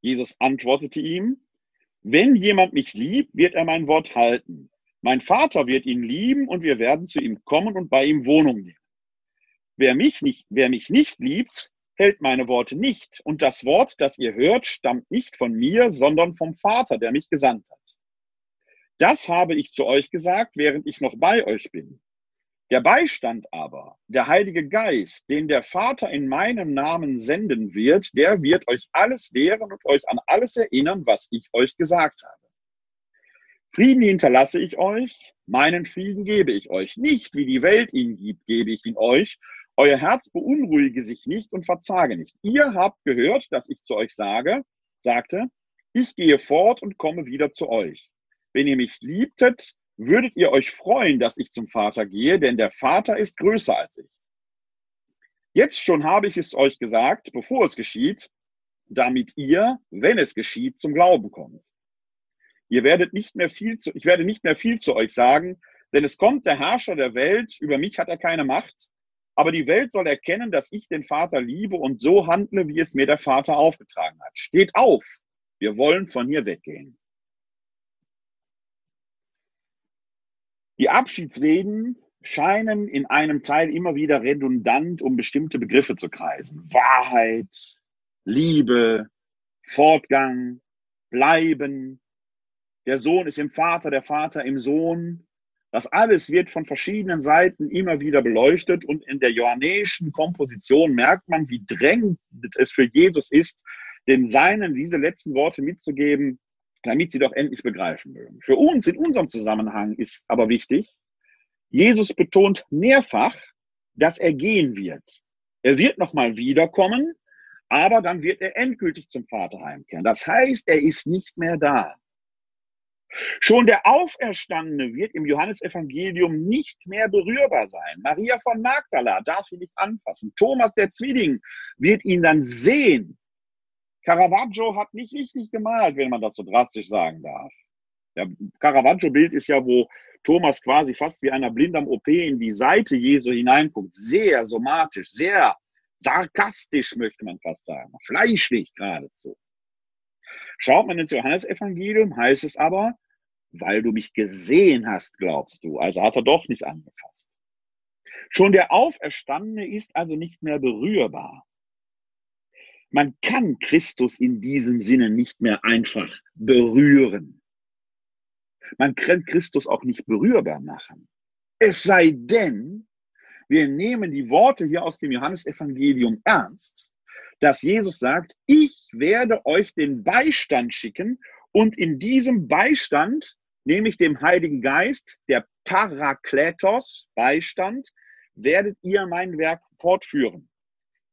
Jesus antwortete ihm, wenn jemand mich liebt, wird er mein Wort halten. Mein Vater wird ihn lieben und wir werden zu ihm kommen und bei ihm Wohnung nehmen. Wer mich nicht, wer mich nicht liebt, hält meine Worte nicht. Und das Wort, das ihr hört, stammt nicht von mir, sondern vom Vater, der mich gesandt hat. Das habe ich zu euch gesagt, während ich noch bei euch bin. Der Beistand aber, der Heilige Geist, den der Vater in meinem Namen senden wird, der wird euch alles lehren und euch an alles erinnern, was ich euch gesagt habe. Frieden hinterlasse ich euch, meinen Frieden gebe ich euch. Nicht wie die Welt ihn gibt, gebe ich ihn euch. Euer Herz beunruhige sich nicht und verzage nicht. Ihr habt gehört, dass ich zu euch sage, sagte, ich gehe fort und komme wieder zu euch. Wenn ihr mich liebtet, würdet ihr euch freuen, dass ich zum Vater gehe, denn der Vater ist größer als ich. Jetzt schon habe ich es euch gesagt, bevor es geschieht, damit ihr, wenn es geschieht, zum Glauben kommt. Ihr werdet nicht mehr viel zu, ich werde nicht mehr viel zu euch sagen, denn es kommt der Herrscher der Welt, über mich hat er keine Macht, aber die Welt soll erkennen, dass ich den Vater liebe und so handle, wie es mir der Vater aufgetragen hat. Steht auf, wir wollen von hier weggehen. Die Abschiedsreden scheinen in einem Teil immer wieder redundant um bestimmte Begriffe zu kreisen. Wahrheit, Liebe, Fortgang, Bleiben. Der Sohn ist im Vater, der Vater im Sohn. Das alles wird von verschiedenen Seiten immer wieder beleuchtet und in der johannäischen Komposition merkt man, wie drängend es für Jesus ist, den Seinen diese letzten Worte mitzugeben, damit sie doch endlich begreifen mögen. Für uns in unserem Zusammenhang ist aber wichtig, Jesus betont mehrfach, dass er gehen wird. Er wird nochmal wiederkommen, aber dann wird er endgültig zum Vater heimkehren. Das heißt, er ist nicht mehr da. Schon der Auferstandene wird im Johannesevangelium nicht mehr berührbar sein. Maria von Magdala darf ihn nicht anfassen. Thomas der Zwilling wird ihn dann sehen. Caravaggio hat nicht richtig gemalt, wenn man das so drastisch sagen darf. Der Caravaggio-Bild ist ja, wo Thomas quasi fast wie einer Blind am OP in die Seite Jesu hineinguckt. Sehr somatisch, sehr sarkastisch, möchte man fast sagen. Fleischlich geradezu. Schaut man ins Johannesevangelium, heißt es aber, weil du mich gesehen hast, glaubst du. Also hat er doch nicht angefasst. Schon der Auferstandene ist also nicht mehr berührbar. Man kann Christus in diesem Sinne nicht mehr einfach berühren. Man kann Christus auch nicht berührbar machen. Es sei denn, wir nehmen die Worte hier aus dem Johannesevangelium ernst, dass Jesus sagt, ich werde euch den Beistand schicken und in diesem Beistand, nämlich dem Heiligen Geist, der Parakletos, Beistand, werdet ihr mein Werk fortführen.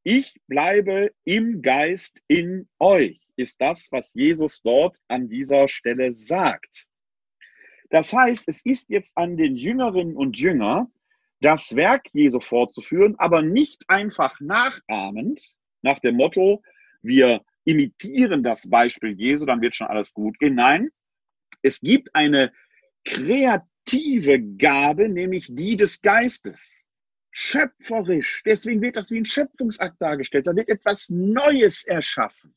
Ich bleibe im Geist in euch, ist das, was Jesus dort an dieser Stelle sagt. Das heißt, es ist jetzt an den Jüngerinnen und Jünger, das Werk Jesu fortzuführen, aber nicht einfach nachahmend, nach dem Motto, wir imitieren das Beispiel Jesu, dann wird schon alles gut gehen. Nein, es gibt eine kreative Gabe, nämlich die des Geistes schöpferisch. Deswegen wird das wie ein Schöpfungsakt dargestellt. Da wird etwas Neues erschaffen.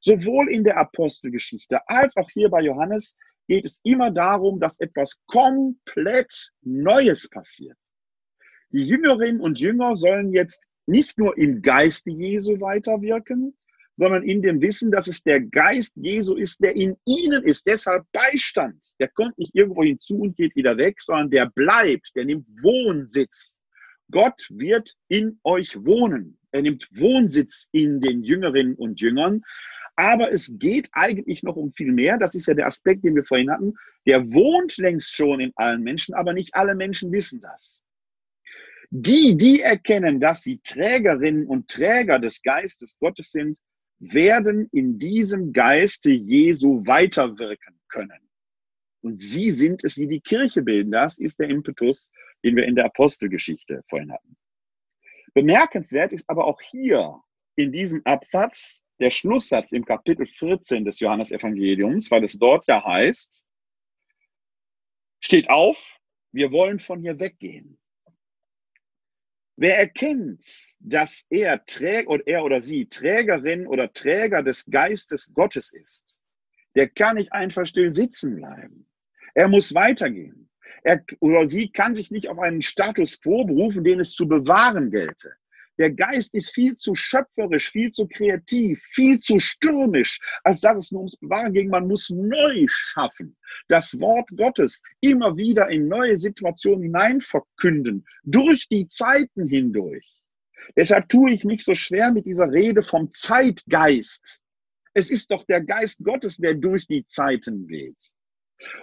Sowohl in der Apostelgeschichte als auch hier bei Johannes geht es immer darum, dass etwas komplett Neues passiert. Die Jüngerinnen und Jünger sollen jetzt nicht nur im Geiste Jesu weiterwirken, sondern in dem Wissen, dass es der Geist Jesu ist, der in ihnen ist. Deshalb Beistand. Der kommt nicht irgendwo hinzu und geht wieder weg, sondern der bleibt, der nimmt Wohnsitz. Gott wird in euch wohnen. Er nimmt Wohnsitz in den Jüngerinnen und Jüngern. Aber es geht eigentlich noch um viel mehr. Das ist ja der Aspekt, den wir vorhin hatten. Der wohnt längst schon in allen Menschen, aber nicht alle Menschen wissen das. Die, die erkennen, dass sie Trägerinnen und Träger des Geistes Gottes sind, werden in diesem Geiste Jesu weiterwirken können. Und sie sind es, die die Kirche bilden. Das ist der Impetus, den wir in der Apostelgeschichte vorhin hatten. Bemerkenswert ist aber auch hier in diesem Absatz der Schlusssatz im Kapitel 14 des Johannesevangeliums, weil es dort ja heißt, steht auf, wir wollen von hier weggehen. Wer erkennt, dass er Träger oder er oder sie Trägerin oder Träger des Geistes Gottes ist, der kann nicht einfach still sitzen bleiben. Er muss weitergehen. Er oder sie kann sich nicht auf einen Status quo berufen, den es zu bewahren gelte. Der Geist ist viel zu schöpferisch, viel zu kreativ, viel zu stürmisch, als dass es nur ums Bewahren ging. Man muss neu schaffen. Das Wort Gottes immer wieder in neue Situationen hinein verkünden, durch die Zeiten hindurch. Deshalb tue ich mich so schwer mit dieser Rede vom Zeitgeist. Es ist doch der Geist Gottes, der durch die Zeiten geht.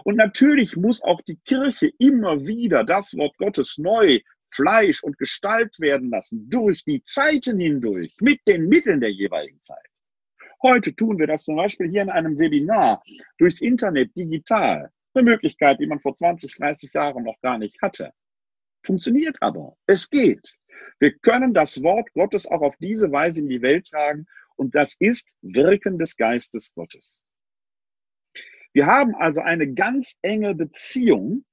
Und natürlich muss auch die Kirche immer wieder das Wort Gottes neu Fleisch und Gestalt werden lassen durch die Zeiten hindurch mit den Mitteln der jeweiligen Zeit. Heute tun wir das zum Beispiel hier in einem Webinar durchs Internet digital. Eine Möglichkeit, die man vor 20, 30 Jahren noch gar nicht hatte. Funktioniert aber. Es geht. Wir können das Wort Gottes auch auf diese Weise in die Welt tragen und das ist Wirken des Geistes Gottes. Wir haben also eine ganz enge Beziehung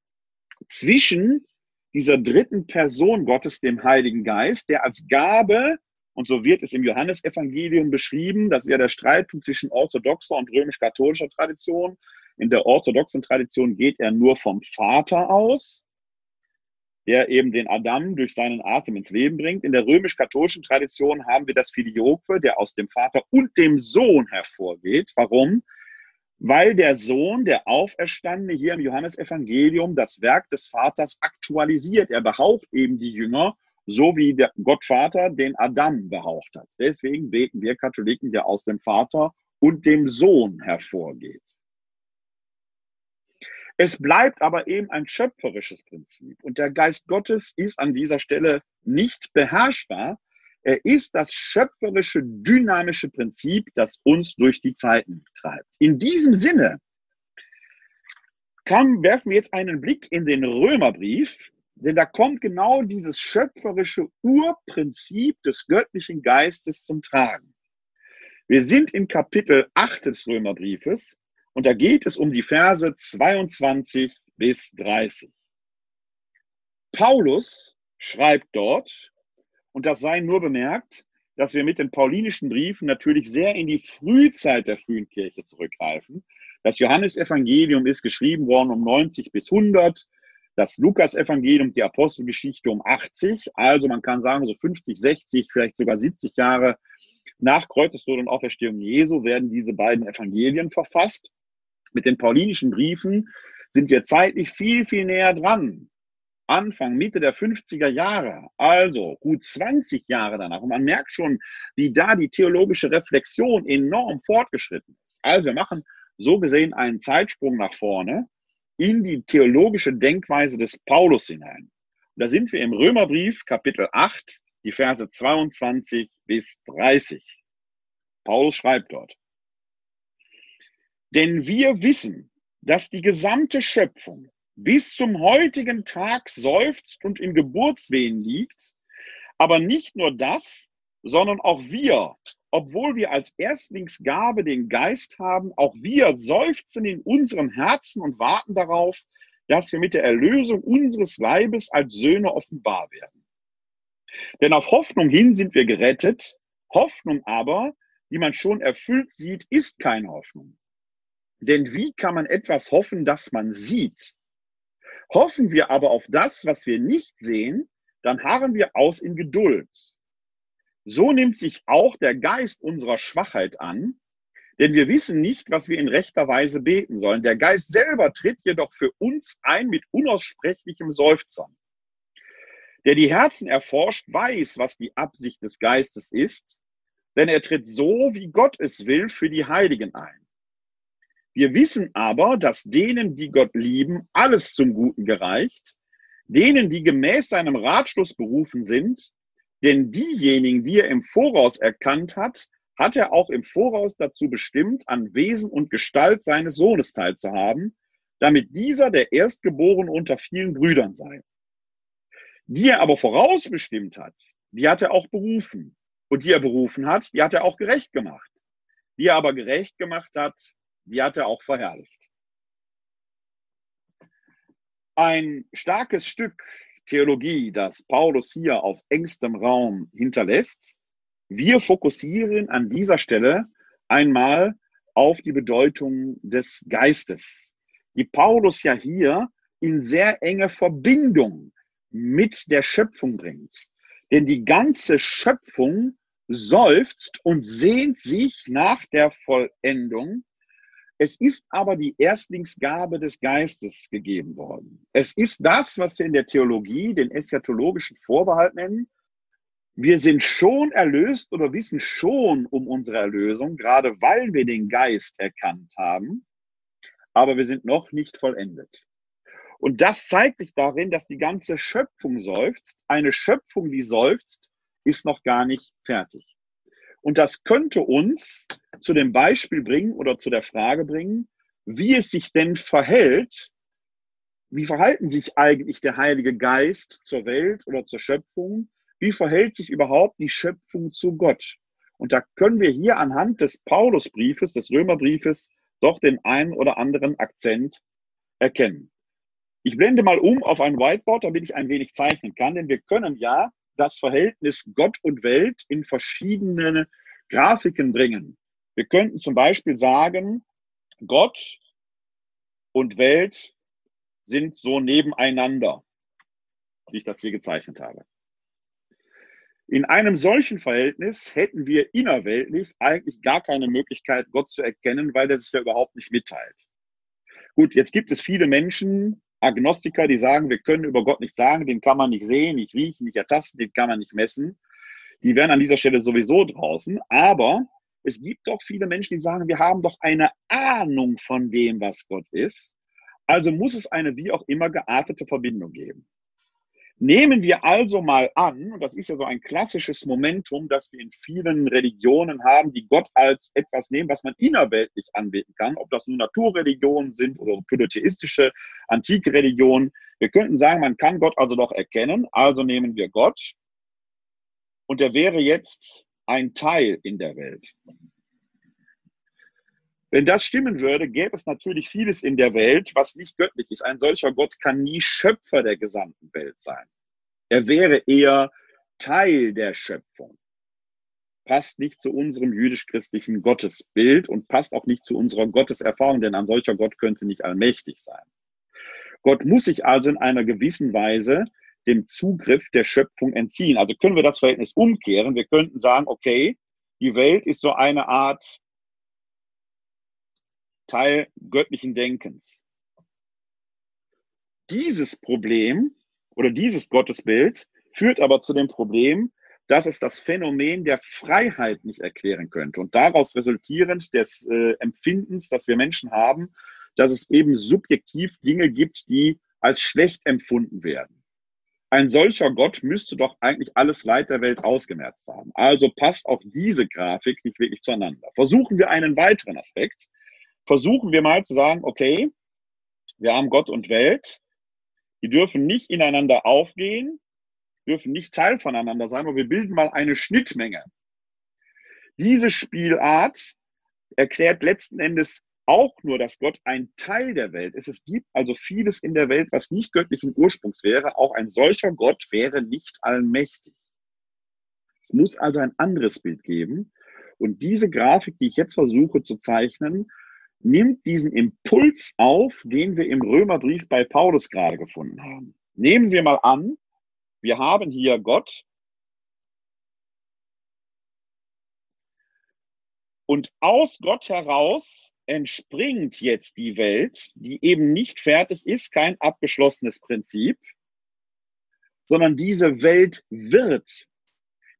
zwischen dieser dritten Person Gottes, dem Heiligen Geist, der als Gabe, und so wird es im Johannesevangelium beschrieben, das ist ja der Streitpunkt zwischen orthodoxer und römisch-katholischer Tradition. In der orthodoxen Tradition geht er nur vom Vater aus, der eben den Adam durch seinen Atem ins Leben bringt. In der römisch-katholischen Tradition haben wir das Filioque, der aus dem Vater und dem Sohn hervorgeht. Warum? Weil der Sohn, der Auferstandene hier im Johannesevangelium das Werk des Vaters aktualisiert. Er behaucht eben die Jünger, so wie der Gottvater den Adam behaucht hat. Deswegen beten wir Katholiken, der aus dem Vater und dem Sohn hervorgeht. Es bleibt aber eben ein schöpferisches Prinzip. Und der Geist Gottes ist an dieser Stelle nicht beherrschbar, er ist das schöpferische, dynamische Prinzip, das uns durch die Zeiten treibt. In diesem Sinne kann, werfen wir jetzt einen Blick in den Römerbrief, denn da kommt genau dieses schöpferische Urprinzip des göttlichen Geistes zum Tragen. Wir sind in Kapitel 8 des Römerbriefes und da geht es um die Verse 22 bis 30. Paulus schreibt dort, und das sei nur bemerkt, dass wir mit den paulinischen Briefen natürlich sehr in die Frühzeit der frühen Kirche zurückgreifen. Das Johannesevangelium ist geschrieben worden um 90 bis 100, das Lukas-Evangelium, die Apostelgeschichte um 80. Also man kann sagen, so 50, 60, vielleicht sogar 70 Jahre nach Kreuzestod und Auferstehung Jesu werden diese beiden Evangelien verfasst. Mit den paulinischen Briefen sind wir zeitlich viel, viel näher dran. Anfang, Mitte der 50er Jahre, also gut 20 Jahre danach. Und man merkt schon, wie da die theologische Reflexion enorm fortgeschritten ist. Also wir machen so gesehen einen Zeitsprung nach vorne in die theologische Denkweise des Paulus hinein. Und da sind wir im Römerbrief Kapitel 8, die Verse 22 bis 30. Paulus schreibt dort. Denn wir wissen, dass die gesamte Schöpfung bis zum heutigen Tag seufzt und in Geburtswehen liegt, aber nicht nur das, sondern auch wir, obwohl wir als Erstlingsgabe den Geist haben, auch wir seufzen in unserem Herzen und warten darauf, dass wir mit der Erlösung unseres Leibes als Söhne offenbar werden. Denn auf Hoffnung hin sind wir gerettet, Hoffnung aber, die man schon erfüllt sieht, ist keine Hoffnung. Denn wie kann man etwas hoffen, das man sieht? Hoffen wir aber auf das, was wir nicht sehen, dann harren wir aus in Geduld. So nimmt sich auch der Geist unserer Schwachheit an, denn wir wissen nicht, was wir in rechter Weise beten sollen. Der Geist selber tritt jedoch für uns ein mit unaussprechlichem Seufzern. Der die Herzen erforscht, weiß, was die Absicht des Geistes ist, denn er tritt so, wie Gott es will, für die Heiligen ein. Wir wissen aber, dass denen, die Gott lieben, alles zum Guten gereicht, denen, die gemäß seinem Ratschluss berufen sind, denn diejenigen, die er im Voraus erkannt hat, hat er auch im Voraus dazu bestimmt, an Wesen und Gestalt seines Sohnes teilzuhaben, damit dieser der Erstgeborene unter vielen Brüdern sei. Die er aber vorausbestimmt hat, die hat er auch berufen. Und die er berufen hat, die hat er auch gerecht gemacht. Die er aber gerecht gemacht hat, die hat er auch verherrlicht. Ein starkes Stück Theologie, das Paulus hier auf engstem Raum hinterlässt. Wir fokussieren an dieser Stelle einmal auf die Bedeutung des Geistes, die Paulus ja hier in sehr enge Verbindung mit der Schöpfung bringt. Denn die ganze Schöpfung seufzt und sehnt sich nach der Vollendung es ist aber die Erstlingsgabe des Geistes gegeben worden. Es ist das, was wir in der Theologie den eschatologischen Vorbehalt nennen. Wir sind schon erlöst oder wissen schon um unsere Erlösung, gerade weil wir den Geist erkannt haben, aber wir sind noch nicht vollendet. Und das zeigt sich darin, dass die ganze Schöpfung seufzt. Eine Schöpfung, die seufzt, ist noch gar nicht fertig. Und das könnte uns zu dem Beispiel bringen oder zu der Frage bringen, wie es sich denn verhält, wie verhalten sich eigentlich der Heilige Geist zur Welt oder zur Schöpfung? Wie verhält sich überhaupt die Schöpfung zu Gott? Und da können wir hier anhand des Paulusbriefes, des Römerbriefes, doch den einen oder anderen Akzent erkennen. Ich blende mal um auf ein Whiteboard, damit ich ein wenig zeichnen kann, denn wir können ja das Verhältnis Gott und Welt in verschiedene Grafiken bringen. Wir könnten zum Beispiel sagen, Gott und Welt sind so nebeneinander, wie ich das hier gezeichnet habe. In einem solchen Verhältnis hätten wir innerweltlich eigentlich gar keine Möglichkeit, Gott zu erkennen, weil er sich ja überhaupt nicht mitteilt. Gut, jetzt gibt es viele Menschen, Agnostiker, die sagen, wir können über Gott nichts sagen, den kann man nicht sehen, nicht riechen, nicht ertasten, den kann man nicht messen. Die wären an dieser Stelle sowieso draußen. Aber es gibt doch viele Menschen, die sagen, wir haben doch eine Ahnung von dem, was Gott ist. Also muss es eine wie auch immer geartete Verbindung geben. Nehmen wir also mal an, und das ist ja so ein klassisches Momentum, das wir in vielen Religionen haben, die Gott als etwas nehmen, was man innerweltlich anbeten kann, ob das nun Naturreligionen sind oder polytheistische antike Religionen. Wir könnten sagen, man kann Gott also doch erkennen, also nehmen wir Gott und er wäre jetzt ein Teil in der Welt. Wenn das stimmen würde, gäbe es natürlich vieles in der Welt, was nicht göttlich ist. Ein solcher Gott kann nie Schöpfer der gesamten Welt sein. Er wäre eher Teil der Schöpfung. Passt nicht zu unserem jüdisch-christlichen Gottesbild und passt auch nicht zu unserer Gotteserfahrung, denn ein solcher Gott könnte nicht allmächtig sein. Gott muss sich also in einer gewissen Weise dem Zugriff der Schöpfung entziehen. Also können wir das Verhältnis umkehren. Wir könnten sagen, okay, die Welt ist so eine Art Teil göttlichen Denkens. Dieses Problem oder dieses Gottesbild führt aber zu dem Problem, dass es das Phänomen der Freiheit nicht erklären könnte. Und daraus resultierend des äh, Empfindens, das wir Menschen haben, dass es eben subjektiv Dinge gibt, die als schlecht empfunden werden. Ein solcher Gott müsste doch eigentlich alles Leid der Welt ausgemerzt haben. Also passt auch diese Grafik nicht wirklich zueinander. Versuchen wir einen weiteren Aspekt. Versuchen wir mal zu sagen, okay, wir haben Gott und Welt. Die dürfen nicht ineinander aufgehen, dürfen nicht Teil voneinander sein, aber wir bilden mal eine Schnittmenge. Diese Spielart erklärt letzten Endes auch nur, dass Gott ein Teil der Welt ist. Es gibt also vieles in der Welt, was nicht göttlichen Ursprungs wäre. Auch ein solcher Gott wäre nicht allmächtig. Es muss also ein anderes Bild geben. Und diese Grafik, die ich jetzt versuche zu zeichnen, nimmt diesen Impuls auf, den wir im Römerbrief bei Paulus gerade gefunden haben. Nehmen wir mal an, wir haben hier Gott, Und aus Gott heraus entspringt jetzt die Welt, die eben nicht fertig ist, kein abgeschlossenes Prinzip, sondern diese Welt wird.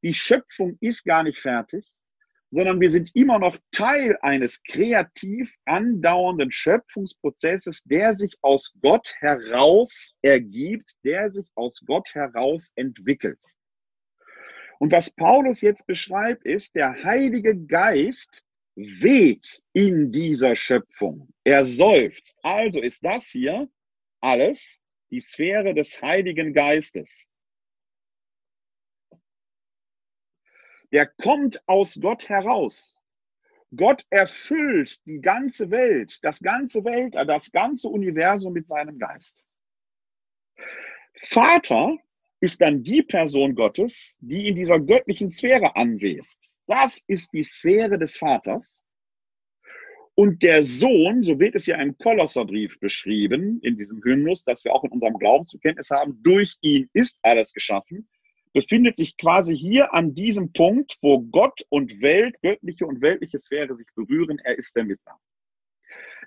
Die Schöpfung ist gar nicht fertig, sondern wir sind immer noch Teil eines kreativ andauernden Schöpfungsprozesses, der sich aus Gott heraus ergibt, der sich aus Gott heraus entwickelt. Und was Paulus jetzt beschreibt, ist, der Heilige Geist weht in dieser Schöpfung. Er seufzt. Also ist das hier alles die Sphäre des Heiligen Geistes. Der kommt aus Gott heraus. Gott erfüllt die ganze Welt, das ganze Welt, das ganze Universum mit seinem Geist. Vater ist dann die Person Gottes, die in dieser göttlichen Sphäre anwesend. Das ist die Sphäre des Vaters. Und der Sohn, so wird es ja im Kolosserbrief beschrieben, in diesem Hymnus, dass wir auch in unserem Glaubensbekenntnis haben, durch ihn ist alles geschaffen, befindet sich quasi hier an diesem Punkt, wo Gott und Welt, göttliche und weltliche Sphäre sich berühren. Er ist der Mittler.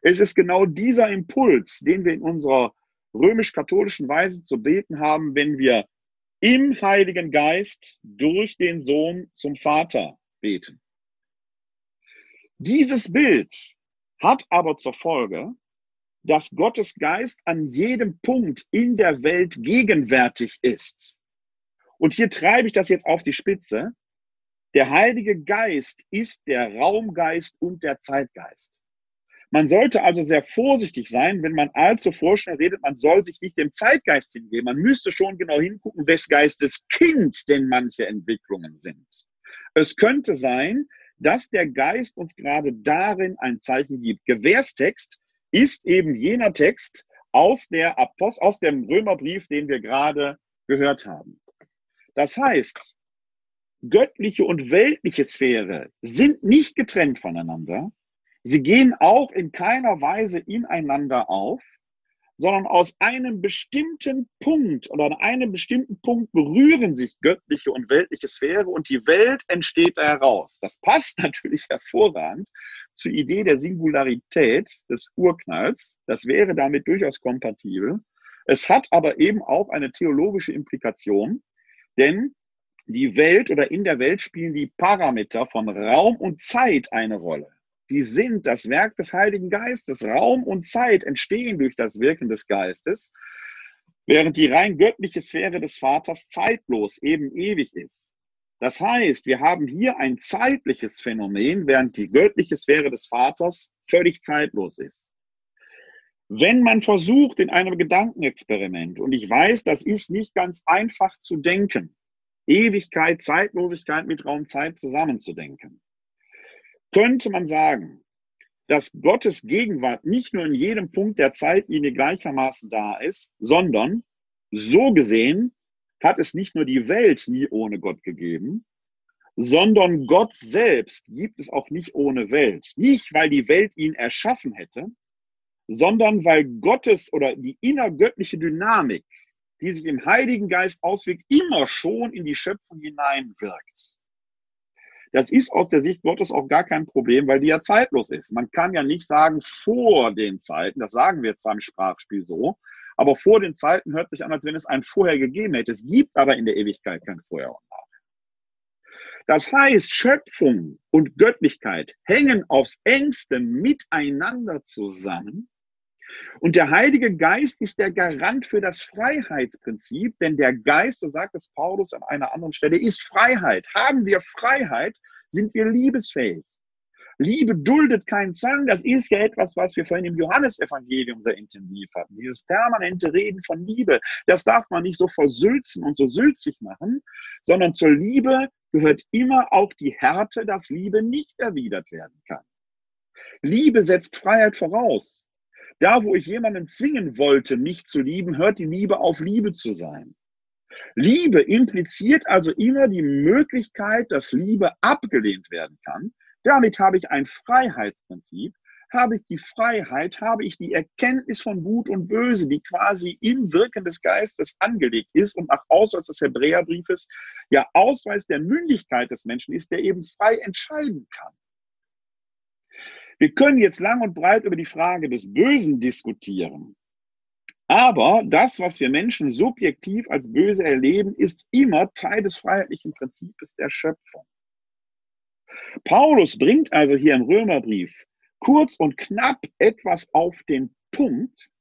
Es ist genau dieser Impuls, den wir in unserer römisch-katholischen Weise zu beten haben, wenn wir im Heiligen Geist durch den Sohn zum Vater beten. Dieses Bild hat aber zur Folge, dass Gottes Geist an jedem Punkt in der Welt gegenwärtig ist. Und hier treibe ich das jetzt auf die Spitze. Der Heilige Geist ist der Raumgeist und der Zeitgeist. Man sollte also sehr vorsichtig sein, wenn man allzu vorschnell redet, man soll sich nicht dem Zeitgeist hingeben. Man müsste schon genau hingucken, wes Geistes Kind denn manche Entwicklungen sind. Es könnte sein, dass der Geist uns gerade darin ein Zeichen gibt. Gewährstext ist eben jener Text aus, der Apost aus dem Römerbrief, den wir gerade gehört haben. Das heißt, göttliche und weltliche Sphäre sind nicht getrennt voneinander. Sie gehen auch in keiner Weise ineinander auf sondern aus einem bestimmten Punkt oder an einem bestimmten Punkt berühren sich göttliche und weltliche Sphäre und die Welt entsteht da heraus. Das passt natürlich hervorragend zur Idee der Singularität des Urknalls. Das wäre damit durchaus kompatibel. Es hat aber eben auch eine theologische Implikation, denn die Welt oder in der Welt spielen die Parameter von Raum und Zeit eine Rolle die sind das Werk des Heiligen Geistes. Raum und Zeit entstehen durch das Wirken des Geistes, während die rein göttliche Sphäre des Vaters zeitlos, eben ewig ist. Das heißt, wir haben hier ein zeitliches Phänomen, während die göttliche Sphäre des Vaters völlig zeitlos ist. Wenn man versucht in einem Gedankenexperiment, und ich weiß, das ist nicht ganz einfach zu denken, Ewigkeit, Zeitlosigkeit mit Raum-Zeit zusammenzudenken, könnte man sagen, dass Gottes Gegenwart nicht nur in jedem Punkt der Zeitlinie gleichermaßen da ist, sondern so gesehen hat es nicht nur die Welt nie ohne Gott gegeben, sondern Gott selbst gibt es auch nicht ohne Welt. Nicht, weil die Welt ihn erschaffen hätte, sondern weil Gottes oder die innergöttliche Dynamik, die sich im Heiligen Geist auswirkt, immer schon in die Schöpfung hineinwirkt. Das ist aus der Sicht Gottes auch gar kein Problem, weil die ja zeitlos ist. Man kann ja nicht sagen vor den Zeiten, das sagen wir zwar im Sprachspiel so, Aber vor den Zeiten hört sich an, als wenn es ein Vorher gegeben hätte. Es gibt aber in der Ewigkeit kein Vorher und Nachher. Das heißt, Schöpfung und Göttlichkeit hängen aufs engste miteinander zusammen. Und der Heilige Geist ist der Garant für das Freiheitsprinzip, denn der Geist, so sagt es Paulus an einer anderen Stelle, ist Freiheit. Haben wir Freiheit, sind wir liebesfähig. Liebe duldet keinen Zwang. Das ist ja etwas, was wir vorhin im Johannesevangelium sehr intensiv hatten. Dieses permanente Reden von Liebe. Das darf man nicht so versülzen und so sülzig machen, sondern zur Liebe gehört immer auch die Härte, dass Liebe nicht erwidert werden kann. Liebe setzt Freiheit voraus. Da, wo ich jemanden zwingen wollte, mich zu lieben, hört die Liebe auf, Liebe zu sein. Liebe impliziert also immer die Möglichkeit, dass Liebe abgelehnt werden kann. Damit habe ich ein Freiheitsprinzip. Habe ich die Freiheit, habe ich die Erkenntnis von Gut und Böse, die quasi im Wirken des Geistes angelegt ist und nach Ausweis des Hebräerbriefes ja Ausweis der Mündigkeit des Menschen ist, der eben frei entscheiden kann. Wir können jetzt lang und breit über die Frage des Bösen diskutieren. Aber das, was wir Menschen subjektiv als böse erleben, ist immer Teil des freiheitlichen Prinzips der Schöpfung. Paulus bringt also hier im Römerbrief kurz und knapp etwas auf den Punkt,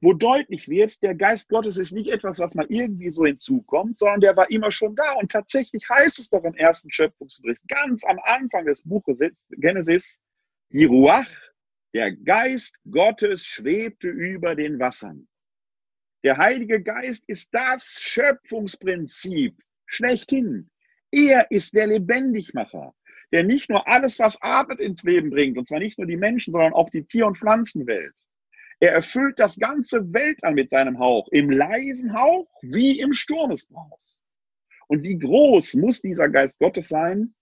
wo deutlich wird, der Geist Gottes ist nicht etwas, was mal irgendwie so hinzukommt, sondern der war immer schon da. Und tatsächlich heißt es doch im ersten Schöpfungsbericht, ganz am Anfang des Buches Genesis, die Ruach, der Geist Gottes schwebte über den Wassern. Der Heilige Geist ist das Schöpfungsprinzip schlechthin. Er ist der Lebendigmacher der nicht nur alles, was atmet, ins Leben bringt, und zwar nicht nur die Menschen, sondern auch die Tier- und Pflanzenwelt. Er erfüllt das ganze Weltall mit seinem Hauch, im leisen Hauch wie im Sturmesbraus. Und wie groß muss dieser Geist Gottes sein,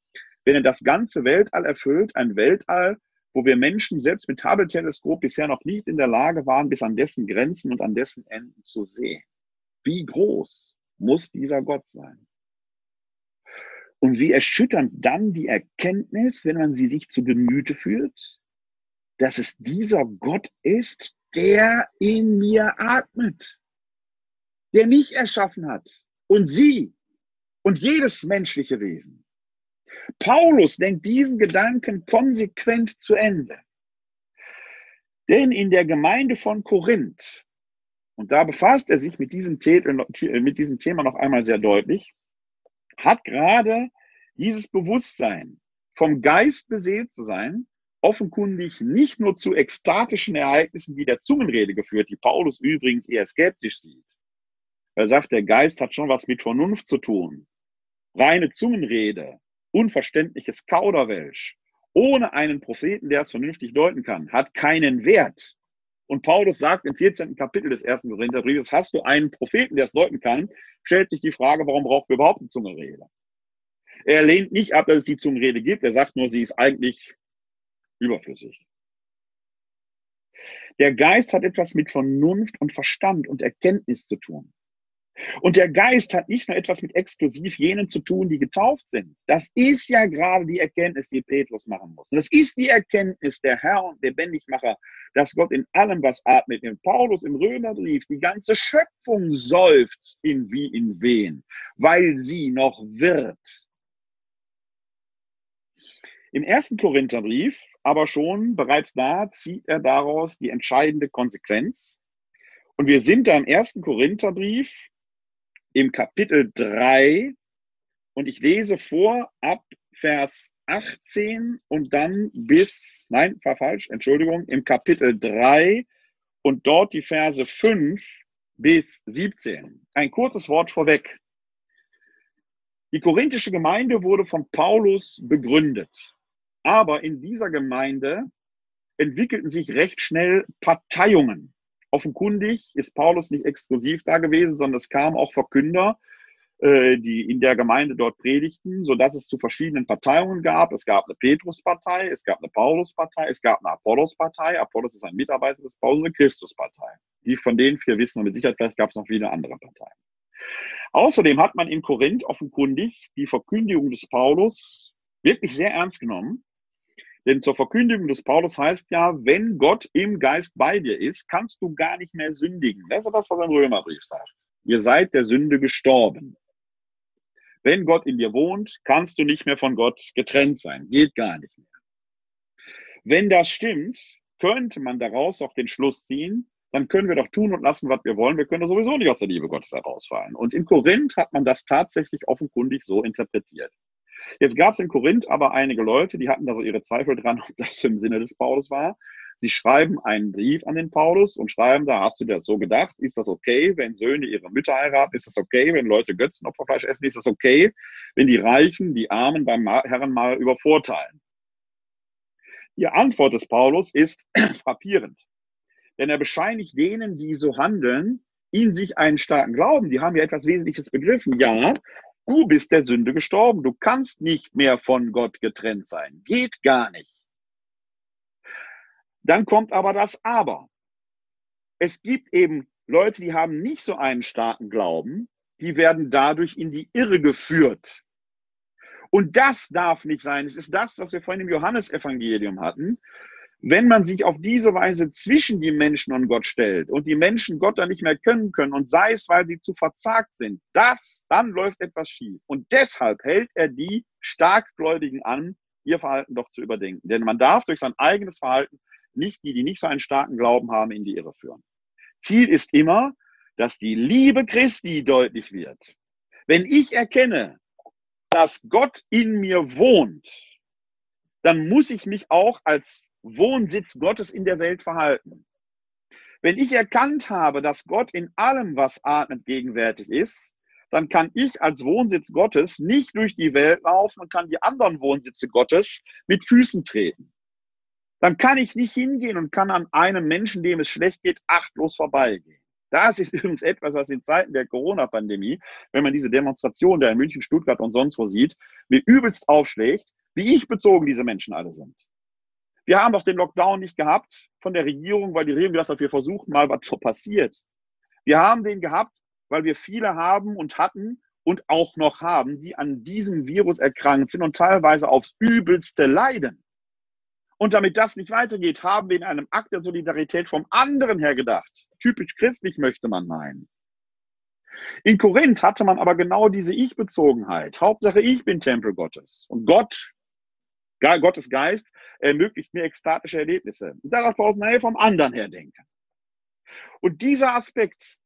wenn er das ganze Weltall erfüllt, ein Weltall, wo wir Menschen selbst mit Hubble-Teleskop bisher noch nicht in der Lage waren, bis an dessen Grenzen und an dessen Enden zu sehen. Wie groß muss dieser Gott sein? Und wie erschütternd dann die Erkenntnis, wenn man sie sich zu Gemüte führt, dass es dieser Gott ist, der in mir atmet, der mich erschaffen hat und sie und jedes menschliche Wesen. Paulus denkt diesen Gedanken konsequent zu Ende. Denn in der Gemeinde von Korinth, und da befasst er sich mit diesem, mit diesem Thema noch einmal sehr deutlich, hat gerade dieses Bewusstsein, vom Geist beseelt zu sein, offenkundig nicht nur zu ekstatischen Ereignissen wie der Zungenrede geführt, die Paulus übrigens eher skeptisch sieht. Er sagt, der Geist hat schon was mit Vernunft zu tun. Reine Zungenrede, unverständliches Kauderwelsch, ohne einen Propheten, der es vernünftig deuten kann, hat keinen Wert. Und Paulus sagt im 14. Kapitel des ersten Korintherbriefes, hast du einen Propheten, der es deuten kann, stellt sich die Frage, warum braucht wir überhaupt eine Zungenrede? Er lehnt nicht ab, dass es die Zungenrede gibt. Er sagt nur, sie ist eigentlich überflüssig. Der Geist hat etwas mit Vernunft und Verstand und Erkenntnis zu tun. Und der Geist hat nicht nur etwas mit exklusiv jenen zu tun, die getauft sind. Das ist ja gerade die Erkenntnis, die Petrus machen muss. Und das ist die Erkenntnis der Herr und Lebendigmacher, dass Gott in allem, was atmet, in Paulus im Römerbrief, die ganze Schöpfung seufzt in wie in wen, weil sie noch wird. Im ersten Korintherbrief aber schon bereits da zieht er daraus die entscheidende Konsequenz. Und wir sind da im ersten Korintherbrief im Kapitel 3 und ich lese vor ab Vers 18 und dann bis, nein, war falsch, Entschuldigung, im Kapitel 3 und dort die Verse 5 bis 17. Ein kurzes Wort vorweg. Die korinthische Gemeinde wurde von Paulus begründet. Aber in dieser Gemeinde entwickelten sich recht schnell Parteiungen. Offenkundig ist Paulus nicht exklusiv da gewesen, sondern es kamen auch Verkünder, äh, die in der Gemeinde dort predigten, sodass es zu verschiedenen Parteiungen gab. Es gab eine Petruspartei, es gab eine Pauluspartei, es gab eine Apollos-Partei. Apollos ist ein Mitarbeiter des Paulus, eine Christuspartei. Die von den vier wissen und mit Sicherheit vielleicht gab es noch viele andere Parteien. Außerdem hat man in Korinth offenkundig die Verkündigung des Paulus wirklich sehr ernst genommen Denn zur Verkündigung des Paulus heißt ja, wenn Gott im Geist bei dir ist, kannst du gar nicht mehr sündigen. Das ist das, was ein Römerbrief sagt. Ihr seid der Sünde gestorben. Wenn Gott in dir wohnt, kannst du nicht mehr von Gott getrennt sein. Geht gar nicht mehr. Wenn das stimmt, könnte man daraus auch den Schluss ziehen, dann können wir doch tun und lassen, was wir wollen. Wir können sowieso nicht aus der Liebe Gottes herausfallen. Und in Korinth hat man das tatsächlich offenkundig so interpretiert. Jetzt gab es in Korinth aber einige Leute, die hatten da so ihre Zweifel dran, ob das im Sinne des Paulus war. Sie schreiben einen Brief an den Paulus und schreiben da, hast du dir das so gedacht? Ist das okay, wenn Söhne ihre Mütter heiraten? Ist das okay, wenn Leute Götzenopferfleisch essen? Ist das okay, wenn die Reichen die Armen beim Herren mal übervorteilen? Die Antwort des Paulus ist frappierend. Denn er bescheinigt denen, die so handeln, in sich einen starken Glauben. Die haben ja etwas Wesentliches begriffen. Ja, du bist der Sünde gestorben. Du kannst nicht mehr von Gott getrennt sein. Geht gar nicht. Dann kommt aber das Aber. Es gibt eben Leute, die haben nicht so einen starken Glauben, die werden dadurch in die Irre geführt. Und das darf nicht sein. Es ist das, was wir vorhin im Johannesevangelium hatten. Wenn man sich auf diese Weise zwischen die Menschen und Gott stellt und die Menschen Gott dann nicht mehr können können und sei es, weil sie zu verzagt sind, das, dann läuft etwas schief. Und deshalb hält er die Starkgläubigen an, ihr Verhalten doch zu überdenken. Denn man darf durch sein eigenes Verhalten nicht die, die nicht so einen starken Glauben haben, in die Irre führen. Ziel ist immer, dass die Liebe Christi deutlich wird. Wenn ich erkenne, dass Gott in mir wohnt, dann muss ich mich auch als Wohnsitz Gottes in der Welt verhalten. Wenn ich erkannt habe, dass Gott in allem, was atmet, gegenwärtig ist, dann kann ich als Wohnsitz Gottes nicht durch die Welt laufen und kann die anderen Wohnsitze Gottes mit Füßen treten dann kann ich nicht hingehen und kann an einem Menschen, dem es schlecht geht, achtlos vorbeigehen. Das ist übrigens etwas, was in Zeiten der Corona-Pandemie, wenn man diese Demonstration da in München, Stuttgart und sonst wo sieht, mir übelst aufschlägt, wie ich bezogen diese Menschen alle sind. Wir haben doch den Lockdown nicht gehabt von der Regierung, weil die Regierung gesagt hat, wir versuchen mal, was passiert. Wir haben den gehabt, weil wir viele haben und hatten und auch noch haben, die an diesem Virus erkrankt sind und teilweise aufs Übelste leiden. Und damit das nicht weitergeht, haben wir in einem Akt der Solidarität vom anderen her gedacht. Typisch christlich möchte man meinen. In Korinth hatte man aber genau diese Ich-Bezogenheit. Hauptsache, ich bin Tempel Gottes. Und Gott, Gottes Geist, ermöglicht mir ekstatische Erlebnisse. Und darauf brauchen wir vom anderen her denken. Und dieser Aspekt,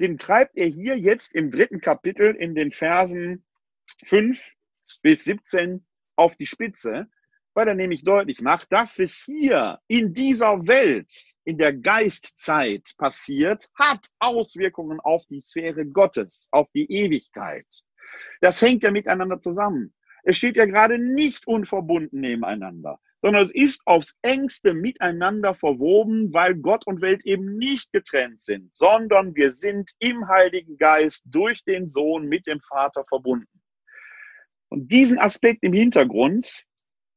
den treibt er hier jetzt im dritten Kapitel in den Versen 5 bis 17 auf die Spitze weil er nämlich deutlich macht, das, was hier in dieser Welt, in der Geistzeit passiert, hat Auswirkungen auf die Sphäre Gottes, auf die Ewigkeit. Das hängt ja miteinander zusammen. Es steht ja gerade nicht unverbunden nebeneinander, sondern es ist aufs engste miteinander verwoben, weil Gott und Welt eben nicht getrennt sind, sondern wir sind im Heiligen Geist durch den Sohn mit dem Vater verbunden. Und diesen Aspekt im Hintergrund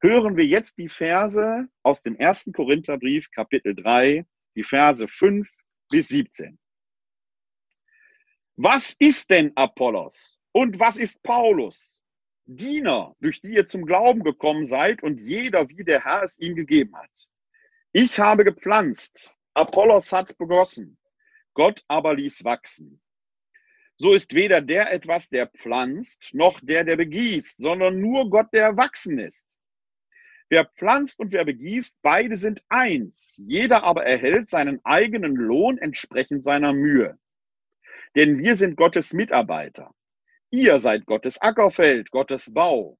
hören wir jetzt die Verse aus dem ersten Korintherbrief, Kapitel 3, die Verse 5 bis 17. Was ist denn Apollos und was ist Paulus? Diener, durch die ihr zum Glauben gekommen seid und jeder, wie der Herr es ihm gegeben hat. Ich habe gepflanzt, Apollos hat begossen, Gott aber ließ wachsen. So ist weder der etwas, der pflanzt, noch der, der begießt, sondern nur Gott, der wachsen ist. Wer pflanzt und wer begießt, beide sind eins. Jeder aber erhält seinen eigenen Lohn entsprechend seiner Mühe. Denn wir sind Gottes Mitarbeiter. Ihr seid Gottes Ackerfeld, Gottes Bau.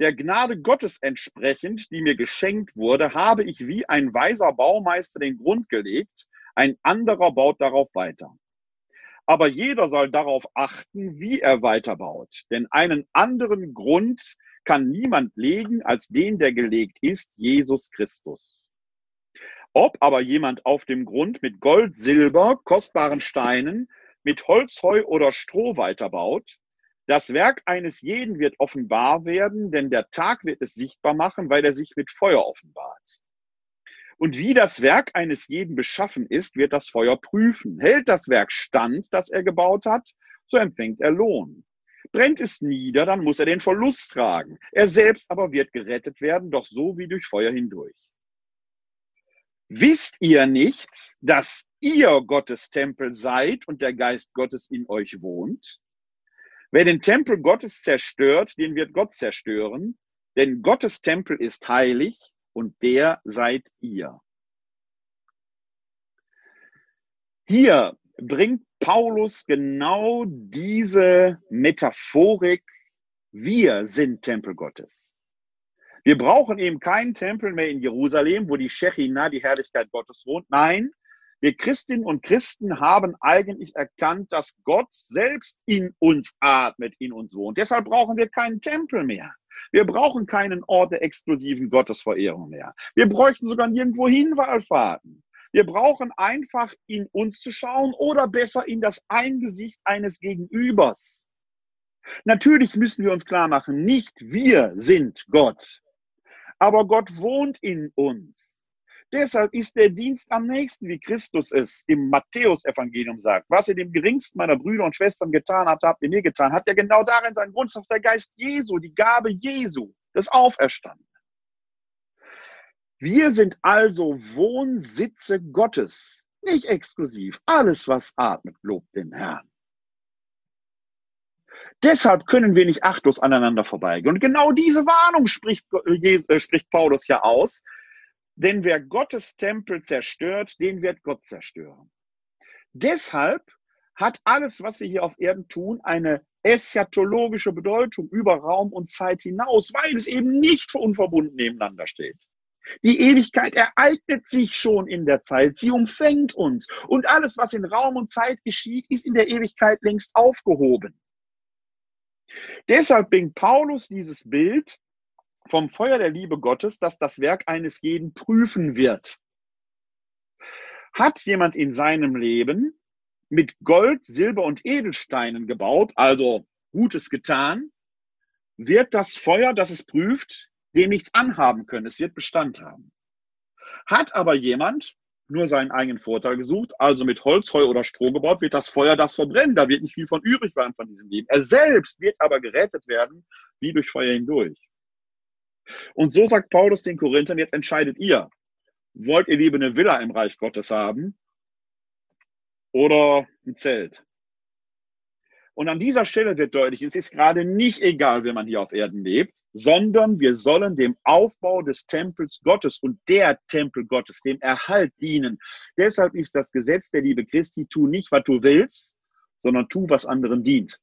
Der Gnade Gottes entsprechend, die mir geschenkt wurde, habe ich wie ein weiser Baumeister den Grund gelegt, ein anderer baut darauf weiter. Aber jeder soll darauf achten, wie er weiterbaut. Denn einen anderen Grund kann niemand legen als den, der gelegt ist, Jesus Christus. Ob aber jemand auf dem Grund mit Gold, Silber, kostbaren Steinen, mit Holz, Heu oder Stroh weiterbaut, das Werk eines jeden wird offenbar werden, denn der Tag wird es sichtbar machen, weil er sich mit Feuer offenbart. Und wie das Werk eines jeden beschaffen ist, wird das Feuer prüfen. Hält das Werk stand, das er gebaut hat, so empfängt er Lohn. brennt es nieder, dann muss er den Verlust tragen. Er selbst aber wird gerettet werden, doch so wie durch Feuer hindurch. Wisst ihr nicht, dass ihr Gottes Tempel seid und der Geist Gottes in euch wohnt? Wer den Tempel Gottes zerstört, den wird Gott zerstören, denn Gottes Tempel ist heilig und der seid ihr. Hier bringt Paulus genau diese Metaphorik, wir sind Tempel Gottes. Wir brauchen eben keinen Tempel mehr in Jerusalem, wo die Shechina, die Herrlichkeit Gottes wohnt. Nein, wir Christinnen und Christen haben eigentlich erkannt, dass Gott selbst in uns atmet, in uns wohnt. Deshalb brauchen wir keinen Tempel mehr. Wir brauchen keinen Ort der exklusiven Gottesverehrung mehr. Wir bräuchten sogar nirgendwo Hinwallfahrten. Wir brauchen einfach in uns zu schauen oder besser in das Eingesicht eines Gegenübers. Natürlich müssen wir uns klar machen, nicht wir sind Gott, aber Gott wohnt in uns. Deshalb ist der Dienst am nächsten, wie Christus es im Matthäusevangelium sagt. Was ihr dem geringsten meiner Brüder und Schwestern getan habt, habt ihr mir getan. Hat ja genau darin seinen Grund, der Geist Jesu, die Gabe Jesu, das Auferstanden. Wir sind also Wohnsitze Gottes, nicht exklusiv. Alles, was atmet, lobt den Herrn. Deshalb können wir nicht achtlos aneinander vorbeigehen. Und genau diese Warnung spricht, äh, spricht Paulus ja aus. Denn wer Gottes Tempel zerstört, den wird Gott zerstören. Deshalb hat alles, was wir hier auf Erden tun, eine eschatologische Bedeutung über Raum und Zeit hinaus, weil es eben nicht unverbunden nebeneinander steht. Die Ewigkeit ereignet sich schon in der Zeit. Sie umfängt uns. Und alles, was in Raum und Zeit geschieht, ist in der Ewigkeit längst aufgehoben. Deshalb bringt Paulus dieses Bild vom Feuer der Liebe Gottes, das das Werk eines jeden prüfen wird. Hat jemand in seinem Leben mit Gold, Silber und Edelsteinen gebaut, also Gutes getan, wird das Feuer, das es prüft, dem nichts anhaben können. Es wird Bestand haben. Hat aber jemand nur seinen eigenen Vorteil gesucht, also mit Holz, Heu oder Stroh gebaut, wird das Feuer das verbrennen. Da wird nicht viel von übrig bleiben von diesem Leben. Er selbst wird aber gerettet werden, wie durch Feuer hindurch. Und so sagt Paulus den Korinthern, jetzt entscheidet ihr. Wollt ihr lieber eine Villa im Reich Gottes haben oder ein Zelt? Und an dieser Stelle wird deutlich, es ist gerade nicht egal, wie man hier auf Erden lebt, sondern wir sollen dem Aufbau des Tempels Gottes und der Tempel Gottes, dem Erhalt dienen. Deshalb ist das Gesetz der Liebe Christi, tu nicht, was du willst, sondern tu, was anderen dient.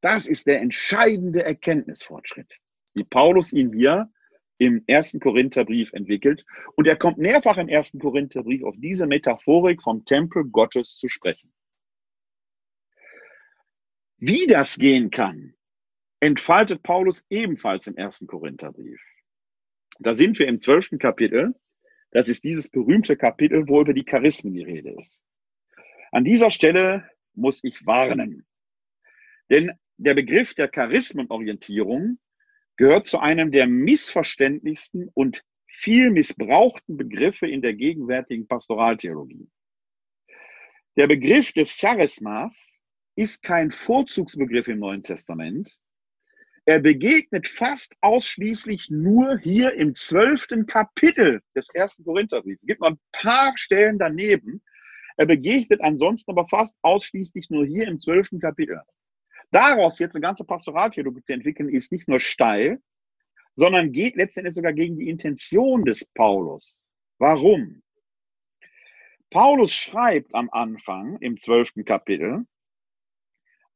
Das ist der entscheidende Erkenntnisfortschritt, wie Paulus ihn hier im ersten Korintherbrief entwickelt. Und er kommt mehrfach im ersten Korintherbrief auf diese Metaphorik vom Tempel Gottes zu sprechen. Wie das gehen kann, entfaltet Paulus ebenfalls im ersten Korintherbrief. Da sind wir im zwölften Kapitel. Das ist dieses berühmte Kapitel, wo über die Charismen die Rede ist. An dieser Stelle muss ich warnen. Denn der Begriff der Charismenorientierung gehört zu einem der missverständlichsten und viel missbrauchten Begriffe in der gegenwärtigen Pastoraltheologie. Der Begriff des Charismas ist kein Vorzugsbegriff im Neuen Testament. Er begegnet fast ausschließlich nur hier im zwölften Kapitel des ersten Korintherbriefs. Es gibt noch ein paar Stellen daneben. Er begegnet ansonsten aber fast ausschließlich nur hier im zwölften Kapitel. Daraus jetzt eine ganze Pastoraltheologie zu entwickeln, ist nicht nur steil, sondern geht letztendlich sogar gegen die Intention des Paulus. Warum? Paulus schreibt am Anfang im zwölften Kapitel,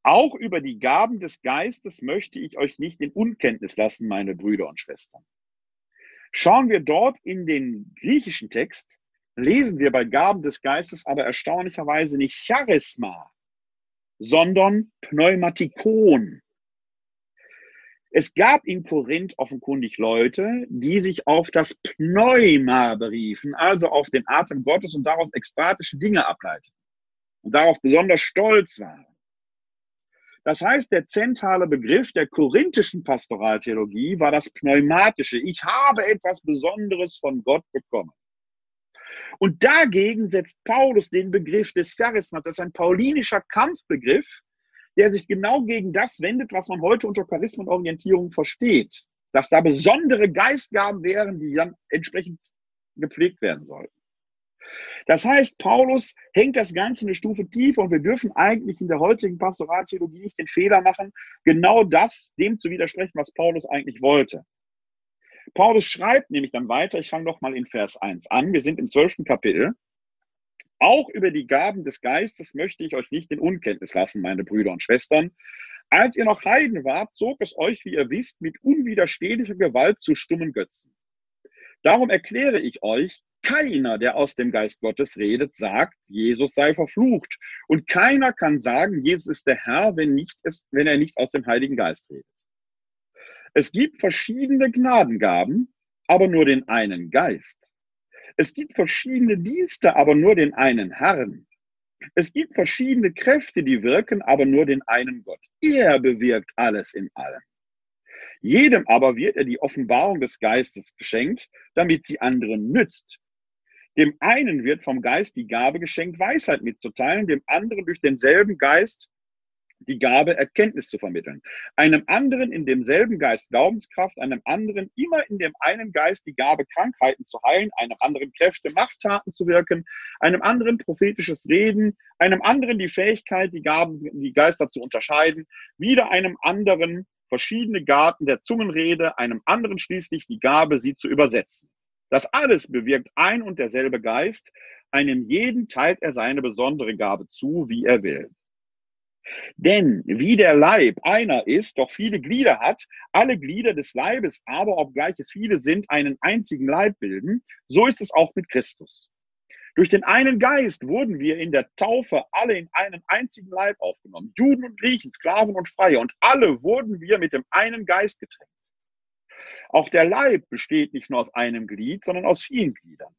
auch über die Gaben des Geistes möchte ich euch nicht in Unkenntnis lassen, meine Brüder und Schwestern. Schauen wir dort in den griechischen Text, lesen wir bei Gaben des Geistes aber erstaunlicherweise nicht Charisma, sondern Pneumatikon. Es gab in Korinth offenkundig Leute, die sich auf das Pneuma beriefen, also auf den Atem Gottes und daraus ekstatische Dinge ableiteten und darauf besonders stolz waren. Das heißt, der zentrale Begriff der korinthischen Pastoraltheologie war das Pneumatische. Ich habe etwas Besonderes von Gott bekommen. Und dagegen setzt Paulus den Begriff des Charismas. Das ist ein paulinischer Kampfbegriff, der sich genau gegen das wendet, was man heute unter Charismenorientierung versteht. Dass da besondere Geistgaben wären, die dann entsprechend gepflegt werden sollten. Das heißt, Paulus hängt das Ganze eine Stufe tiefer und wir dürfen eigentlich in der heutigen Pastoraltheologie nicht den Fehler machen, genau das dem zu widersprechen, was Paulus eigentlich wollte. Paulus schreibt nämlich dann weiter, ich fange doch mal in Vers 1 an, wir sind im zwölften Kapitel. Auch über die Gaben des Geistes möchte ich euch nicht in Unkenntnis lassen, meine Brüder und Schwestern. Als ihr noch Heiden wart, zog es euch, wie ihr wisst, mit unwiderstehlicher Gewalt zu stummen Götzen. Darum erkläre ich euch, keiner, der aus dem Geist Gottes redet, sagt, Jesus sei verflucht. Und keiner kann sagen, Jesus ist der Herr, wenn, nicht wenn er nicht aus dem Heiligen Geist redet. Es gibt verschiedene Gnadengaben, aber nur den einen Geist. Es gibt verschiedene Dienste, aber nur den einen Herrn. Es gibt verschiedene Kräfte, die wirken, aber nur den einen Gott. Er bewirkt alles in allem. Jedem aber wird er die Offenbarung des Geistes geschenkt, damit sie anderen nützt. Dem einen wird vom Geist die Gabe geschenkt, Weisheit mitzuteilen, dem anderen durch denselben Geist die Gabe, Erkenntnis zu vermitteln. Einem anderen in demselben Geist Glaubenskraft, einem anderen immer in dem einen Geist die Gabe, Krankheiten zu heilen, einem anderen Kräfte, Machttaten zu wirken, einem anderen prophetisches Reden, einem anderen die Fähigkeit, die Gaben, die Geister zu unterscheiden, wieder einem anderen verschiedene Garten der Zungenrede, einem anderen schließlich die Gabe, sie zu übersetzen. Das alles bewirkt ein und derselbe Geist. Einem jeden teilt er seine besondere Gabe zu, wie er will. Denn wie der Leib einer ist, doch viele Glieder hat, alle Glieder des Leibes aber, obgleich es viele sind, einen einzigen Leib bilden, so ist es auch mit Christus. Durch den einen Geist wurden wir in der Taufe alle in einen einzigen Leib aufgenommen. Juden und Griechen, Sklaven und Freie. Und alle wurden wir mit dem einen Geist getränkt. Auch der Leib besteht nicht nur aus einem Glied, sondern aus vielen Gliedern.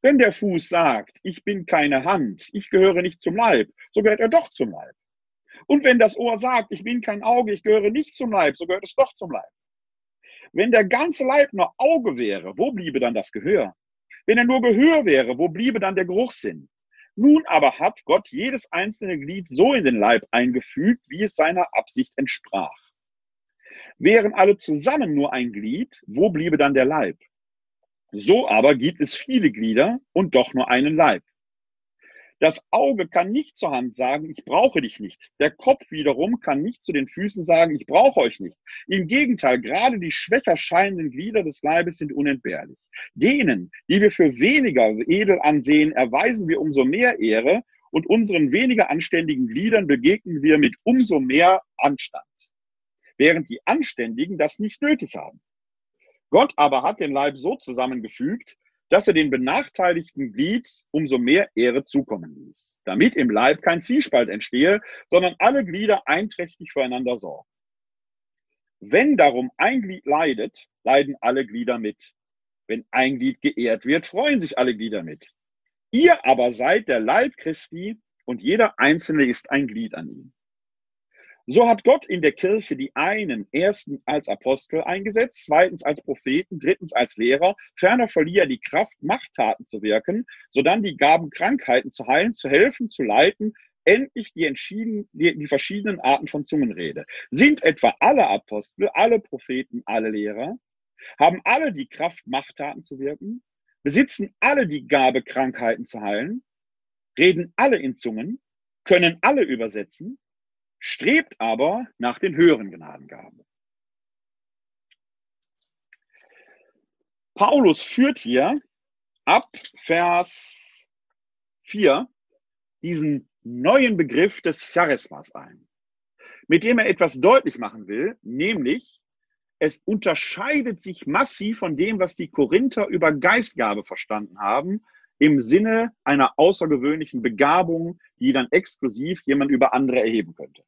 Wenn der Fuß sagt, ich bin keine Hand, ich gehöre nicht zum Leib, so gehört er doch zum Leib. Und wenn das Ohr sagt, ich bin kein Auge, ich gehöre nicht zum Leib, so gehört es doch zum Leib. Wenn der ganze Leib nur Auge wäre, wo bliebe dann das Gehör? Wenn er nur Gehör wäre, wo bliebe dann der Geruchssinn? Nun aber hat Gott jedes einzelne Glied so in den Leib eingefügt, wie es seiner Absicht entsprach. Wären alle zusammen nur ein Glied, wo bliebe dann der Leib? So aber gibt es viele Glieder und doch nur einen Leib. Das Auge kann nicht zur Hand sagen, ich brauche dich nicht. Der Kopf wiederum kann nicht zu den Füßen sagen, ich brauche euch nicht. Im Gegenteil, gerade die schwächer scheinenden Glieder des Leibes sind unentbehrlich. Denen, die wir für weniger edel ansehen, erweisen wir umso mehr Ehre und unseren weniger anständigen Gliedern begegnen wir mit umso mehr Anstand. Während die Anständigen das nicht nötig haben. Gott aber hat den Leib so zusammengefügt, dass er den benachteiligten Glied umso mehr Ehre zukommen ließ, damit im Leib kein Zwiespalt entstehe, sondern alle Glieder einträchtig füreinander sorgen. Wenn darum ein Glied leidet, leiden alle Glieder mit. Wenn ein Glied geehrt wird, freuen sich alle Glieder mit. Ihr aber seid der Leib Christi und jeder Einzelne ist ein Glied an ihm. So hat Gott in der Kirche die einen erstens als Apostel eingesetzt, zweitens als Propheten, drittens als Lehrer, ferner verlieh er die Kraft, Machttaten zu wirken, sodann die Gaben, Krankheiten zu heilen, zu helfen, zu leiten, endlich die, entschieden, die, die verschiedenen Arten von Zungenrede. Sind etwa alle Apostel, alle Propheten, alle Lehrer? Haben alle die Kraft, Machttaten zu wirken? Besitzen alle die Gabe, Krankheiten zu heilen? Reden alle in Zungen? Können alle übersetzen? Strebt aber nach den höheren Gnadengaben. Paulus führt hier ab Vers 4 diesen neuen Begriff des Charismas ein, mit dem er etwas deutlich machen will, nämlich es unterscheidet sich massiv von dem, was die Korinther über Geistgabe verstanden haben, im Sinne einer außergewöhnlichen Begabung, die dann exklusiv jemand über andere erheben könnte.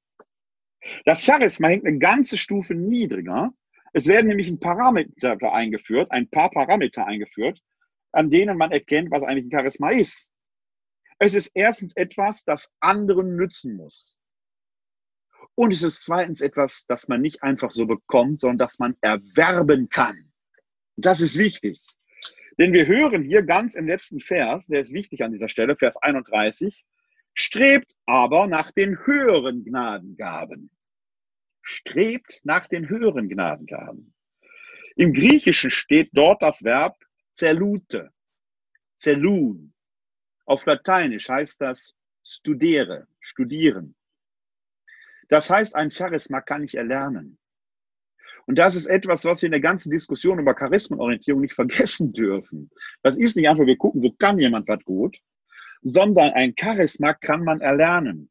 Das Charisma hängt eine ganze Stufe niedriger. Es werden nämlich ein Parameter eingeführt, ein paar Parameter eingeführt, an denen man erkennt, was eigentlich ein Charisma ist. Es ist erstens etwas, das anderen nützen muss. Und es ist zweitens etwas, das man nicht einfach so bekommt, sondern das man erwerben kann. das ist wichtig. Denn wir hören hier ganz im letzten Vers, der ist wichtig an dieser Stelle, Vers 31, strebt aber nach den höheren Gnadengaben. Strebt nach den höheren Gnadengaben. Im Griechischen steht dort das Verb zerlute, zerlun. Auf Lateinisch heißt das studere, studieren. Das heißt, ein Charisma kann ich erlernen. Und das ist etwas, was wir in der ganzen Diskussion über Charismenorientierung nicht vergessen dürfen. Das ist nicht einfach, wir gucken, wo kann jemand was gut, sondern ein Charisma kann man erlernen.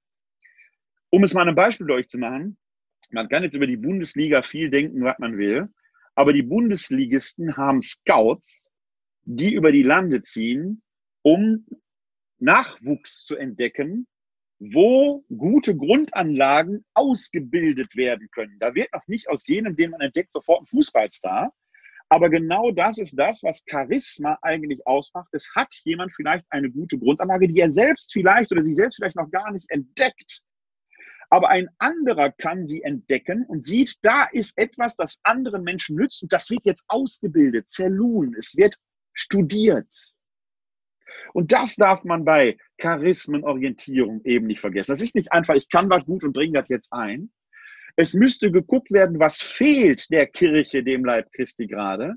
Um es mal ein Beispiel durch zu machen, man kann jetzt über die Bundesliga viel denken, was man will, aber die Bundesligisten haben Scouts, die über die Lande ziehen, um Nachwuchs zu entdecken, wo gute Grundanlagen ausgebildet werden können. Da wird noch nicht aus jenem, den man entdeckt, sofort ein Fußballstar. Aber genau das ist das, was Charisma eigentlich ausmacht. Es hat jemand vielleicht eine gute Grundanlage, die er selbst vielleicht oder sie selbst vielleicht noch gar nicht entdeckt. Aber ein anderer kann sie entdecken und sieht, da ist etwas, das anderen Menschen nützt und das wird jetzt ausgebildet, zerlun, es wird studiert. Und das darf man bei Charismenorientierung eben nicht vergessen. Das ist nicht einfach, ich kann was gut und bringe das jetzt ein. Es müsste geguckt werden, was fehlt der Kirche, dem Leib Christi gerade.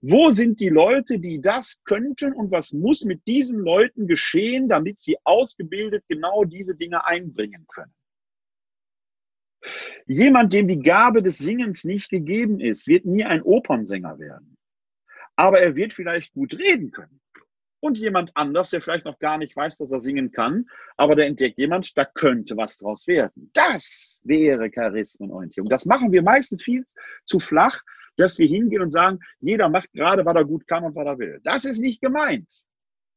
Wo sind die Leute, die das könnten und was muss mit diesen Leuten geschehen, damit sie ausgebildet genau diese Dinge einbringen können? Jemand, dem die Gabe des Singens nicht gegeben ist, wird nie ein Opernsänger werden. Aber er wird vielleicht gut reden können und jemand anders, der vielleicht noch gar nicht weiß, dass er singen kann, aber der entdeckt jemand, da könnte was draus werden. Das wäre Charismenorientierung. Das machen wir meistens viel zu flach, dass wir hingehen und sagen, jeder macht gerade, was er gut kann und was er will. Das ist nicht gemeint.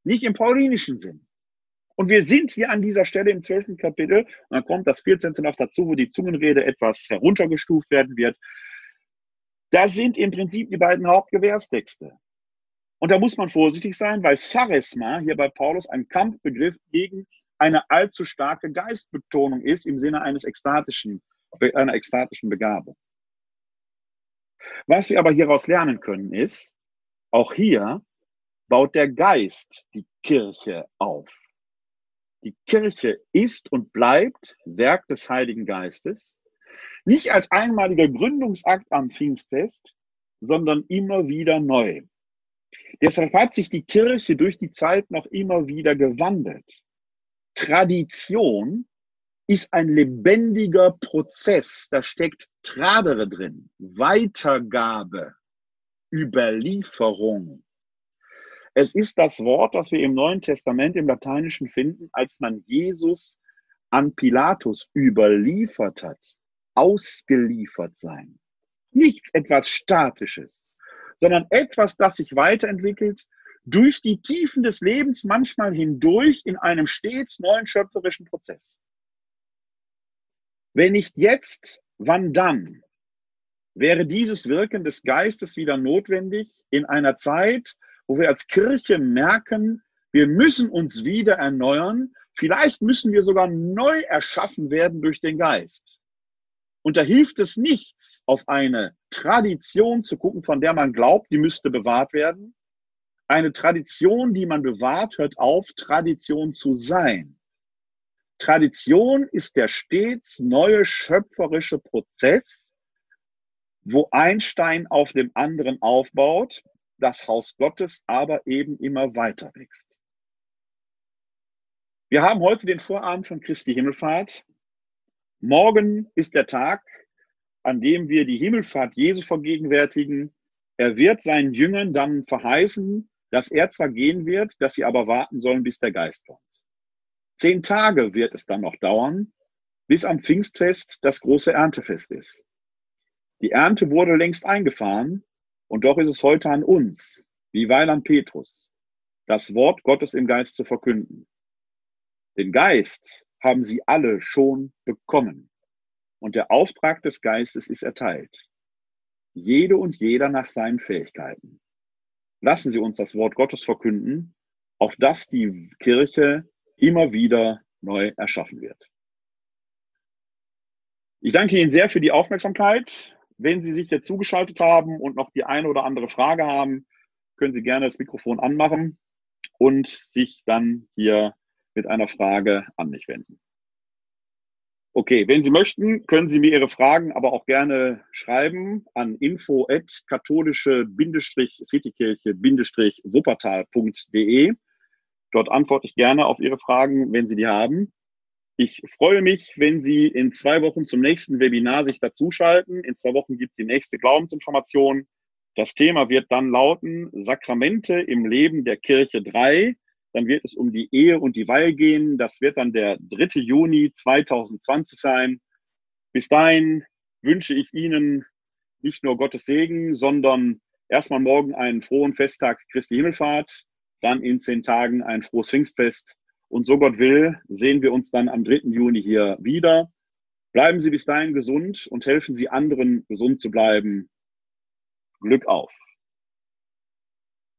Nicht im paulinischen Sinn. Und wir sind hier an dieser Stelle im zwölften Kapitel, und dann kommt das 14. noch dazu, wo die Zungenrede etwas heruntergestuft werden wird. Das sind im Prinzip die beiden Hauptgewährstexte. Und da muss man vorsichtig sein, weil Charisma hier bei Paulus ein Kampfbegriff gegen eine allzu starke Geistbetonung ist im Sinne eines ekstatischen, einer ekstatischen Begabung. Was wir aber hieraus lernen können, ist, auch hier baut der Geist die Kirche auf. Die Kirche ist und bleibt Werk des Heiligen Geistes, nicht als einmaliger Gründungsakt am Pfingstfest, sondern immer wieder neu. Deshalb hat sich die Kirche durch die Zeit noch immer wieder gewandelt. Tradition ist ein lebendiger Prozess. Da steckt Tradere drin, Weitergabe, Überlieferung. Es ist das Wort, das wir im Neuen Testament im Lateinischen finden, als man Jesus an Pilatus überliefert hat. Ausgeliefert sein. Nichts etwas Statisches sondern etwas, das sich weiterentwickelt, durch die Tiefen des Lebens manchmal hindurch in einem stets neuen schöpferischen Prozess. Wenn nicht jetzt, wann dann? Wäre dieses Wirken des Geistes wieder notwendig in einer Zeit, wo wir als Kirche merken, wir müssen uns wieder erneuern, vielleicht müssen wir sogar neu erschaffen werden durch den Geist. Und da hilft es nichts, auf eine Tradition zu gucken, von der man glaubt, die müsste bewahrt werden. Eine Tradition, die man bewahrt, hört auf, Tradition zu sein. Tradition ist der stets neue schöpferische Prozess, wo ein Stein auf dem anderen aufbaut, das Haus Gottes aber eben immer weiter wächst. Wir haben heute den Vorabend von Christi Himmelfahrt. Morgen ist der Tag, an dem wir die Himmelfahrt Jesu vergegenwärtigen. Er wird seinen Jüngern dann verheißen, dass er zwar gehen wird, dass sie aber warten sollen, bis der Geist kommt. Zehn Tage wird es dann noch dauern, bis am Pfingstfest das große Erntefest ist. Die Ernte wurde längst eingefahren und doch ist es heute an uns, wie Weiland Petrus, das Wort Gottes im Geist zu verkünden. Den Geist haben sie alle schon bekommen. Und der Auftrag des Geistes ist erteilt. Jede und jeder nach seinen Fähigkeiten. Lassen Sie uns das Wort Gottes verkünden, auf das die Kirche immer wieder neu erschaffen wird. Ich danke Ihnen sehr für die Aufmerksamkeit. Wenn Sie sich jetzt zugeschaltet haben und noch die eine oder andere Frage haben, können Sie gerne das Mikrofon anmachen und sich dann hier mit einer Frage an mich wenden. Okay, wenn Sie möchten, können Sie mir Ihre Fragen aber auch gerne schreiben an info at katholische-citykirche-wuppertal.de. Dort antworte ich gerne auf Ihre Fragen, wenn Sie die haben. Ich freue mich, wenn Sie in zwei Wochen zum nächsten Webinar sich dazuschalten. In zwei Wochen gibt es die nächste Glaubensinformation. Das Thema wird dann lauten Sakramente im Leben der Kirche 3. Dann wird es um die Ehe und die Weihe gehen. Das wird dann der 3. Juni 2020 sein. Bis dahin wünsche ich Ihnen nicht nur Gottes Segen, sondern erstmal morgen einen frohen Festtag Christi Himmelfahrt, dann in zehn Tagen ein frohes Pfingstfest. Und so Gott will, sehen wir uns dann am 3. Juni hier wieder. Bleiben Sie bis dahin gesund und helfen Sie anderen, gesund zu bleiben. Glück auf!